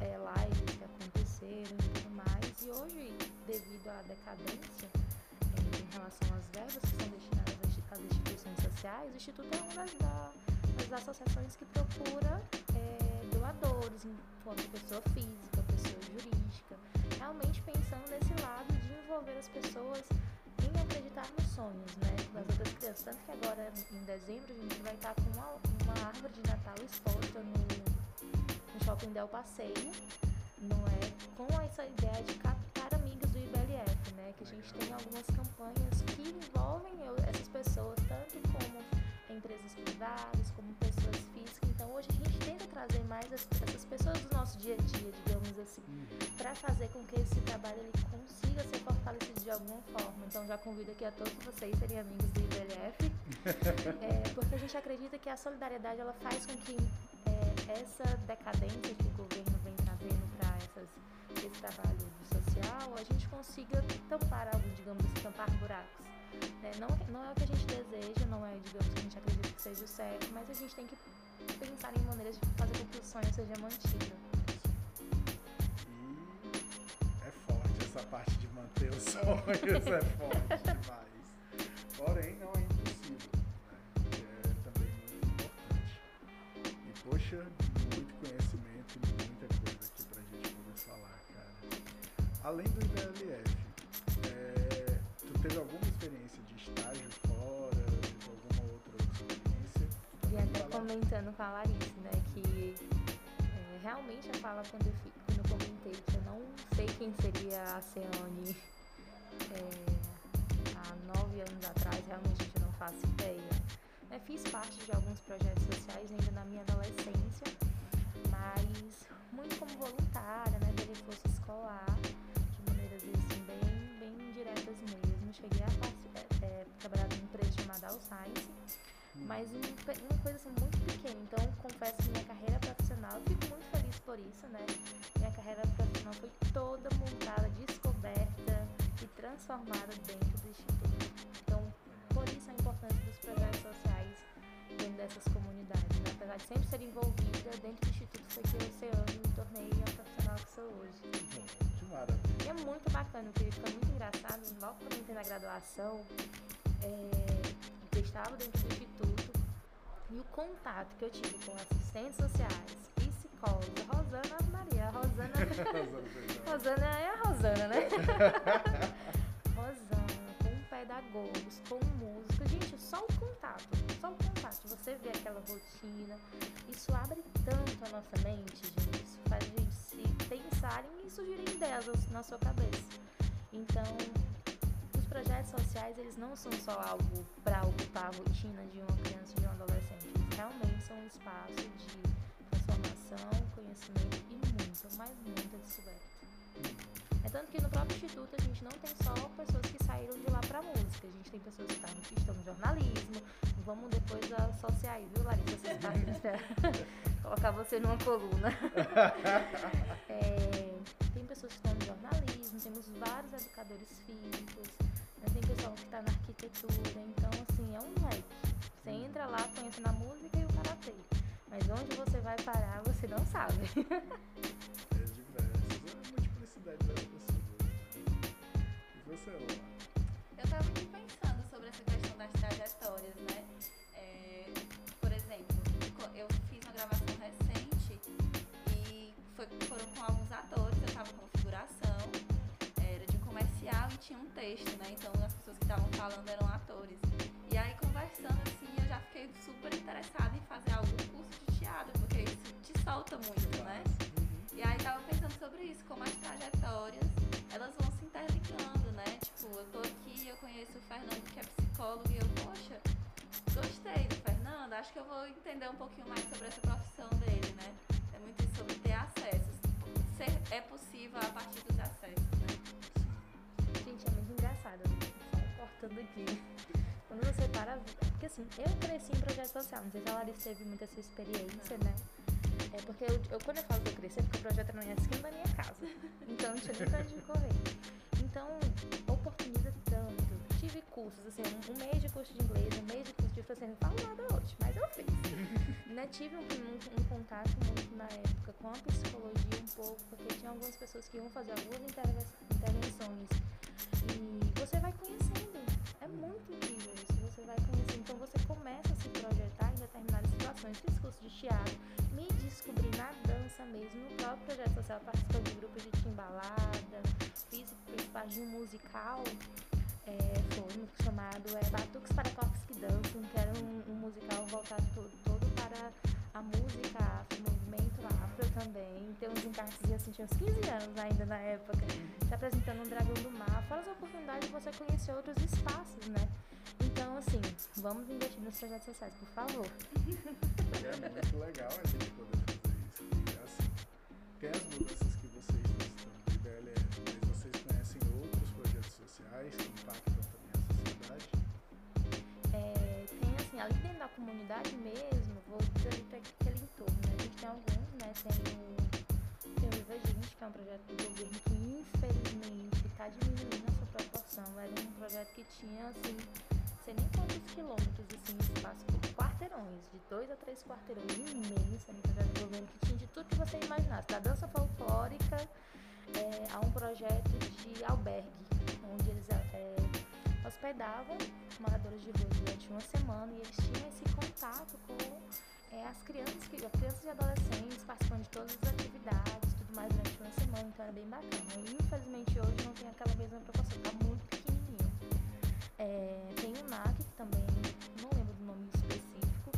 é, lives que aconteceram e tudo mais. E hoje, devido à decadência é, em relação às verbas que são destinadas às instituições sociais, o Instituto é uma das, da- das associações que procura é, doadores, enquanto pessoa física, pessoa jurídica, realmente pensando nesse lado de envolver as pessoas em acreditar nos sonhos, né, das outras crianças. Tanto que agora, em dezembro, a gente vai estar com uma, uma árvore de Natal exposta no, no Shopping Del Passeio, não é? Com essa ideia de captar amigas do IBLF, né? Que a gente tem algumas campanhas que envolvem essas pessoas, tanto como empresas privadas, como pessoas físicas. Então hoje a gente tenta trazer mais as- essas pessoas do nosso dia a dia, digamos assim, para fazer com que esse trabalho ele consiga ser fortalecido de alguma forma. Então já convido aqui a todos vocês serem amigos do IBLF, é, porque a gente acredita que a solidariedade ela faz com que é, essa decadência que o governo vem trazendo para esse trabalho social, a gente consiga tampar algo, digamos assim, tampar buracos. Né? Não, não é o que a gente deseja, não é, digamos, que a gente acredita que seja o certo, mas a gente tem que pensar em maneiras de fazer com que o sonho seja mantido. E é forte essa parte de manter os sonhos, é forte demais. Porém, não é impossível, né? É também muito importante. E, poxa, muito conhecimento muita coisa aqui pra gente poder falar, cara. Além do comentando com a Larissa, né, que é, realmente a fala quando eu, fi- quando eu comentei que eu não sei quem seria a Ceane é, há nove anos atrás, realmente gente não faço ideia. né? fiz parte de alguns projetos sociais ainda na minha adolescência, mas muito como voluntária, né, de reforço escolar, de maneiras assim, bem, bem diretas mesmo. Cheguei a é, é, trabalhar numa empresa chamada Science, mas uma coisa assim muito pequena. Então, confesso que minha carreira profissional, eu fico muito feliz por isso, né? Minha carreira profissional foi toda montada, descoberta e transformada dentro do Instituto. Então, por isso a importância dos projetos sociais dentro dessas comunidades. Né? Apesar de sempre ser envolvida, dentro do Instituto foi que eu, esse ano, me tornei a profissional que sou hoje. Que maravilha. E é muito bacana, porque fica muito engraçado, logo quando eu entrei na graduação, é, estava dentro do instituto e o contato que eu tive com assistentes sociais, psicólogos, Rosana Maria, Rosana, Rosana é a Rosana, né? Rosana, com pedagogos, com músicos, gente, só o contato, só o contato, você vê aquela rotina, isso abre tanto a nossa mente, gente, isso faz a gente se pensarem e surgirem ideias na sua cabeça. Então, projetos sociais, eles não são só algo para ocupar a rotina de uma criança e de um adolescente, eles realmente são um espaço de transformação, conhecimento e muita, mas muita descoberta. É tanto que no próprio instituto a gente não tem só pessoas que saíram de lá pra música, a gente tem pessoas que estão, que estão no jornalismo. Vamos depois associar aí, viu, Larissa? Vocês estão colocar você numa coluna. É, tem pessoas que estão no jornalismo, temos vários educadores físicos, né, tem pessoal que está na arquitetura, então assim, é um leque. Você entra lá conhecendo a música e o karatê. Mas onde você vai parar, você não sabe. É diversos, é a multiplicidade das pessoas. E você, Lola? Eu estava aqui pensando sobre essa questão das trajetórias, né? É, por exemplo, eu fiz uma gravação recente e foi- foram com alguns atores, tinha um texto, né? Então as pessoas que estavam falando eram atores. E aí conversando assim, eu já fiquei super interessada em fazer algum curso de teatro, porque isso te solta muito, né? E aí tava pensando sobre isso, como as trajetórias, elas vão se interligando, né? Tipo, eu tô aqui, eu conheço o Fernando que é psicólogo e eu, poxa, gostei do Fernando, acho que eu vou entender um pouquinho mais sobre essa profissão dele, né? É muito sobre ter acesso. Ser, é possível a partir dos acessos, Cortando aqui. Quando você para. Porque assim, eu cresci em projeto social. Não sei se a Larissa teve muita essa experiência, né? É porque eu, eu- quando eu falo que eu cresci, é porque o projeto era na esquina da minha casa. Então não tinha nem pra onde correr. Então, oportuniza tanto. Tive cursos, assim, um, mês de curso de inglês, um mês de curso de francês. Não falo nada hoje, mas eu fiz. né? Tive um, um- um contato muito na época com a psicologia um pouco, porque tinha algumas pessoas que iam fazer algumas interve- intervenções. E você vai conhecendo. De teatro, me descobri na dança mesmo, no próprio projeto social, participando de grupos de timbalada, fiz, parte de um musical. É, foi um chamado é, Batuques para Corpos que Dançam, que era um, um musical voltado todo, todo para a música também. Tem uns encartes assim, tinha uns 15 anos ainda na época, se apresentando um dragão do mar, fora as oportunidades de você conhecer outros espaços, né? Então, assim, vamos investir nos projetos sociais, por favor. É muito legal a gente poder fazer isso. E, assim, tem as mudanças que vocês estão de DLF, mas vocês conhecem outros projetos sociais que impactam assim, ali dentro da comunidade mesmo, vou dizer ali para aquele entorno, né? A gente tem alguns, né? Tem tem o Viva Gente, que é um projeto do governo que infelizmente está diminuindo a sua proporção. Era um projeto que tinha, assim, sei nem quantos quilômetros, assim, espaço por quarteirões, de dois a três quarteirões, imenso, era um projeto do governo que tinha de tudo que você imaginasse, da dança folclórica é, a um projeto de albergue, onde eles é, hospedavam moradores de rua durante uma semana e eles tinham esse contato com é, as crianças, as crianças e adolescentes participando de todas as atividades, tudo mais durante uma semana, então era bem bacana. E, infelizmente hoje não tem aquela mesma proporção, tá muito pequenininho. É, tem o NAC, que também, não lembro do nome específico,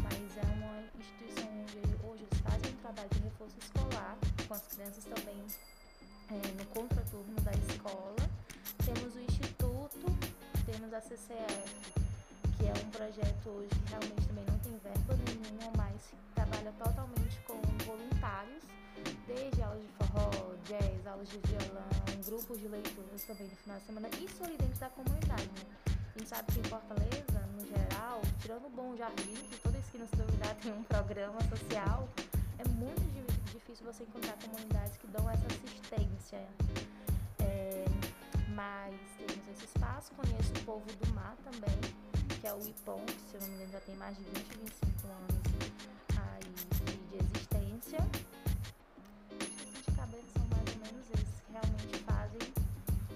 mas é uma instituição onde hoje eles fazem um trabalho de reforço escolar com as crianças também é, no contraturno da escola. Temos o Instituto, temos a CCF, que é um projeto hoje que realmente também não tem verba nenhuma, mas trabalha totalmente com voluntários, desde aulas de forró, jazz, aulas de violão, grupos de leituras também no final de semana, isso ali dentro da comunidade, né? gente sabe que em Fortaleza, no geral, tirando o Bom Jardim, que toda esquina se duvidar tem um programa social, é muito difícil você encontrar comunidades que dão essa assistência. Mas temos esse espaço, conheço o povo do mar também, que é o IPOM, que se eu não me engano já tem mais de 20, 25 anos aí de, existência. Os de cabeça são mais ou menos esses que realmente fazem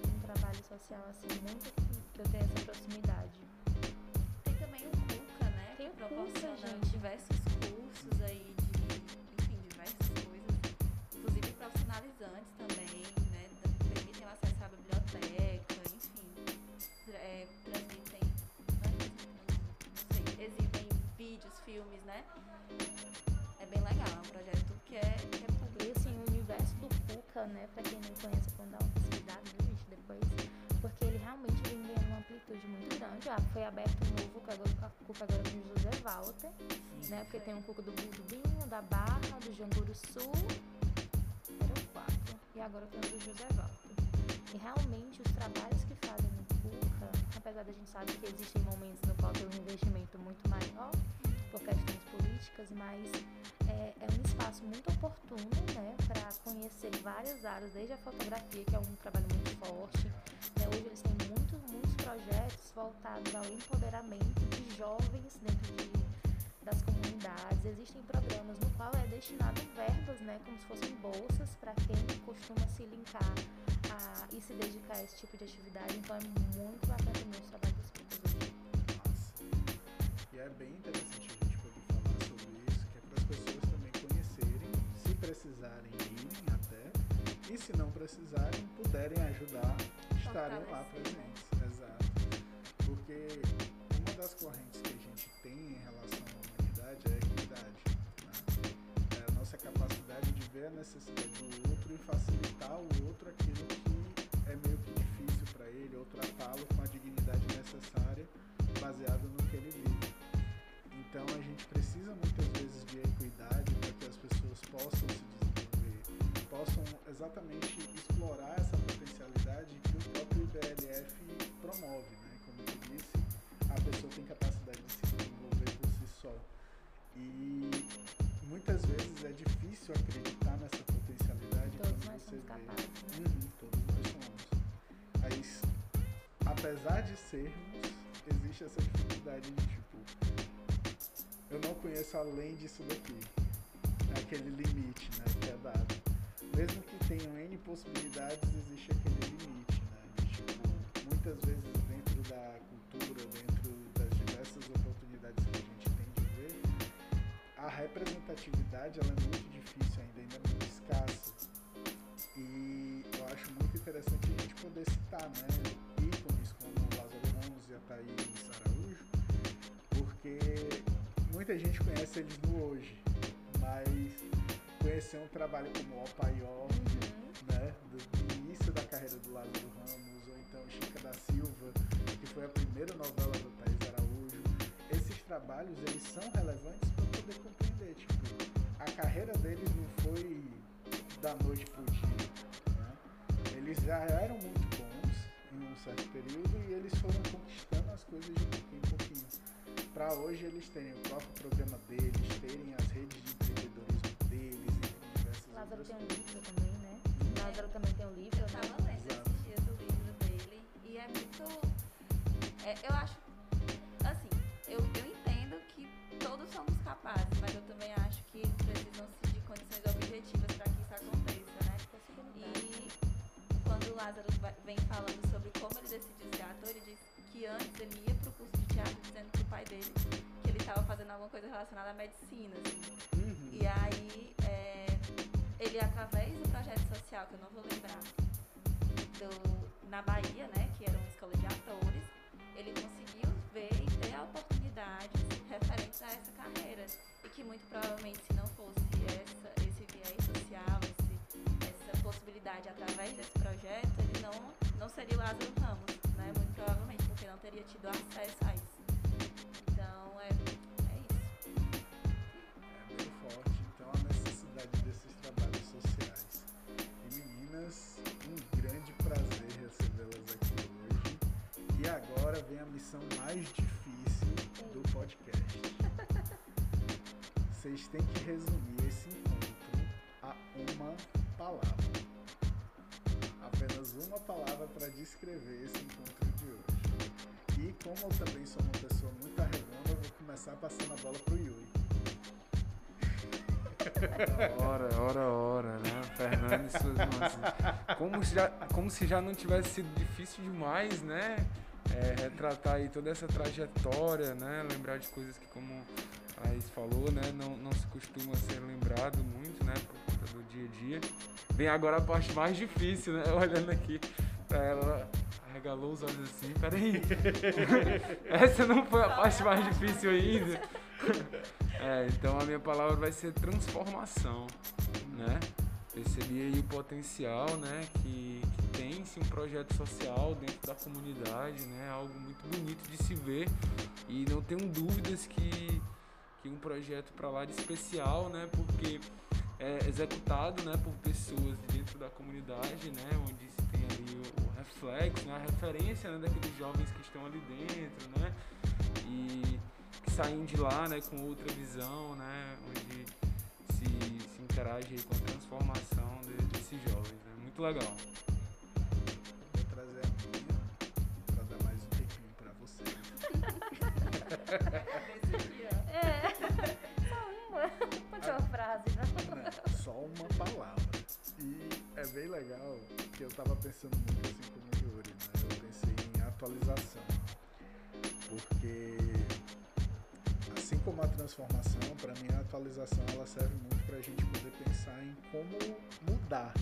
um trabalho social assim, muito que eu tenho essa proximidade. Tem também o CUCA, né? Tem o CUCA, gente. Diversos cursos aí de, enfim, diversas coisas. Inclusive profissionalizantes também, filmes, né? É bem legal, é um projeto que é, que é público. E assim, o universo do CUCA, né, pra quem não conhece, quando dá uma pesquisada, gente, depois, porque ele realmente vem ganhando uma amplitude muito grande. Ah, foi aberto um novo CUCA agora no José Walter, né, porque tem um CUCA do Burdubinho, da Barra, do Janguru Sul, eram quatro, e agora tem o do José Walter. E realmente os trabalhos que fazem no CUCA, apesar da gente saber que existem momentos no qual tem um investimento muito maior, por questões políticas, mas é, é um espaço muito oportuno né, para conhecer várias áreas, desde a fotografia, que é um trabalho muito forte. Né, hoje eles têm muitos, muitos projetos voltados ao empoderamento de jovens dentro de, das comunidades. Existem programas no qual é destinado verbas, né, como se fossem bolsas, para quem costuma se linkar a, e se dedicar a esse tipo de atividade. Então é muito bacana também o trabalho dos picos. E é bem interessante pessoas também conhecerem, se precisarem irem até, e se não precisarem, puderem ajudar, estarem lá presentes. Exato. Porque uma das correntes que a gente tem em relação à humanidade é a equidade. Né? É a nossa capacidade de ver a necessidade do outro e facilitar ao outro aquilo que é meio que difícil para ele, ou tratá-lo com a dignidade necessária baseado no que ele vive. Então a gente precisa muitas possam se desenvolver, possam exatamente explorar essa potencialidade que o próprio IBLF promove, né? Como eu disse, a pessoa tem capacidade de se desenvolver por si só. E muitas vezes é difícil acreditar nessa potencialidade todos quando nós você somos vê. Capazes, né? Uhum, todos nós somos. Mas apesar de sermos, existe essa dificuldade de tipo eu não conheço além disso daqui. Aquele limite né, que é dado. Mesmo que tenham N possibilidades, existe aquele limite. Né? tipo, muitas vezes dentro da cultura, dentro das diversas oportunidades que a gente tem de ver, a representatividade ela é muito difícil ainda, ainda é muito escassa. E eu acho muito interessante a gente poder citar né, ícones como Lázaro Ramos e a Thaís Araújo, porque muita gente conhece eles no hoje, mas conhecer um trabalho como O Paió, uhum. né, do, início da carreira do Lázaro Ramos, ou então Chica da Silva, que foi a primeira novela do Thais Araújo, esses trabalhos eles são relevantes para poder compreender, tipo, a carreira deles não foi da noite pro dia, né? eles já eram muito bons em um certo período e eles foram conquistando as coisas de pouquinho em pouquinho para hoje eles terem o próprio programa deles, terem as redes de Lázaro tem um livro também, né? Hum. Lázaro também tem um livro. Eu né? tava lendo esses dias o livro dele e é muito. É, eu acho. Assim, eu, eu entendo que todos somos capazes, mas eu também acho que precisam-se de condições objetivas para que isso aconteça, né? E quando o Lázaro vem falando sobre como ele decidiu ser ator, ele diz que antes ele ia pro curso de teatro dizendo pro pai dele que ele estava fazendo alguma coisa relacionada à medicina, assim. Uhum. E aí, ele, através do projeto social, que eu não vou lembrar, do, na Bahia, né, que era uma escola de atores, ele conseguiu ver e ter oportunidades referentes a essa carreira. E que muito provavelmente, se não fosse essa, esse viés social, esse, essa possibilidade através desse projeto, ele não, não seria o Lázaro Ramos, né? Muito provavelmente porque não teria tido acesso a isso. tem a missão mais difícil do podcast. Vocês têm que resumir esse encontro a uma palavra. Apenas uma palavra para descrever esse encontro de hoje. E como eu também sou uma pessoa muito arredonda, eu vou começar passando a bola pro Yuri. Ora, ora, ora, né? Fernando e suas mãos. Como, já, como se já não tivesse sido difícil demais, né? É, retratar aí toda essa trajetória, né? Lembrar de coisas que, como a Raiz falou, né? Não, não se costuma ser lembrado muito, né? Por conta do dia a dia. Vem agora a parte mais difícil, né? Olhando aqui pra ela, arregalou os olhos assim, peraí. Essa não foi a parte mais difícil ainda. É, então a minha palavra vai ser transformação, né? Percebi aí o potencial, né, que, que tem-se um projeto social dentro da comunidade, né? Algo muito bonito de se ver e não tenho dúvidas que, que um projeto para lá de especial, né? Porque é executado, né, por pessoas dentro da comunidade, né, onde se tem ali o, o reflexo, né, a referência né, daqueles jovens que estão ali dentro, né? E que saem de lá né, com outra visão, né, se, se interage com a transformação de, desses jovens. Né? Muito legal. Vou trazer a minha para dar mais um tempinho para vocês. É. Só uma. Pode ser uma frase, né? Não, só uma palavra. E é bem legal que eu tava pensando muito assim como o Yuri, né? Eu pensei em atualização. Porque assim como a transformação, para mim a atualização ela serve muito para a gente poder pensar em como mudar.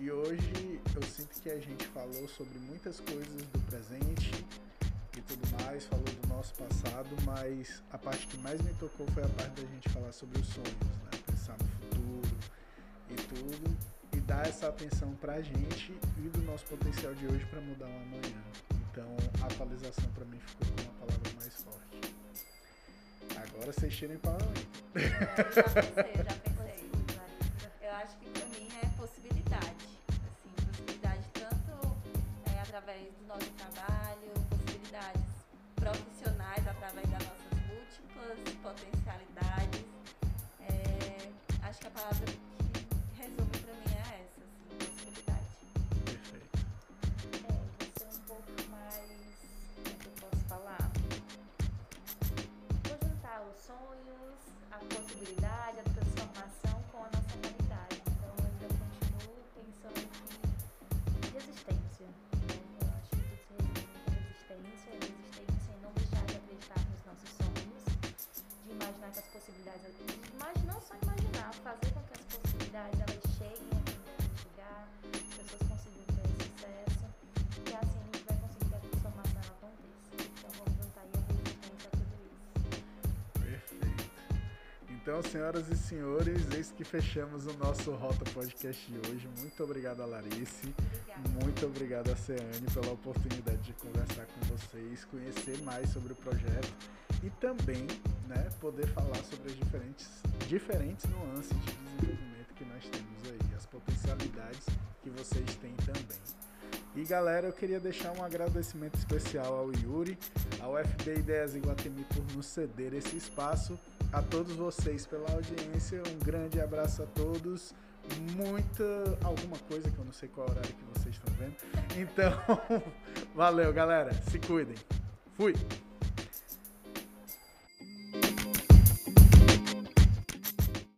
E hoje eu sinto que a gente falou sobre muitas coisas do presente e tudo mais, falou do nosso passado, mas a parte que mais me tocou foi a parte da gente falar sobre os sonhos, né? Pensar no futuro e tudo e dar essa atenção pra gente e do nosso potencial de hoje para mudar o amanhã. Então, a atualização para mim ficou uma palavra mais forte. Agora vocês tirem para já pensei, já pensei. Eu acho que pra mim é possibilidade. Assim, possibilidade tanto é, através do nosso trabalho, possibilidades profissionais através das nossas múltiplas potencialidades. É, acho que a palavra a possibilidade, a transformação com a nossa realidade. Então eu ainda continuo pensando que resistência. né? Eu acho que em resistência, resistência em não deixar de acreditar nos nossos sonhos, de imaginar que as possibilidades. Mas não só imaginar, fazer com que as possibilidades elas cheguem Então, senhoras e senhores, eis que fechamos o nosso Rota Podcast de hoje. Muito obrigado a Larice. Muito obrigado a Ceane pela oportunidade de conversar com vocês, conhecer mais sobre o projeto e também né, poder falar sobre as diferentes, diferentes nuances de desenvolvimento que nós temos aí, as potencialidades que vocês têm também. E galera, eu queria deixar um agradecimento especial ao Yuri, ao FB Ideias Iguatemi por nos ceder esse espaço, a todos vocês pela audiência, um grande abraço a todos muita alguma coisa que eu não sei qual horário que vocês estão vendo. Então, valeu, galera. Se cuidem. Fui.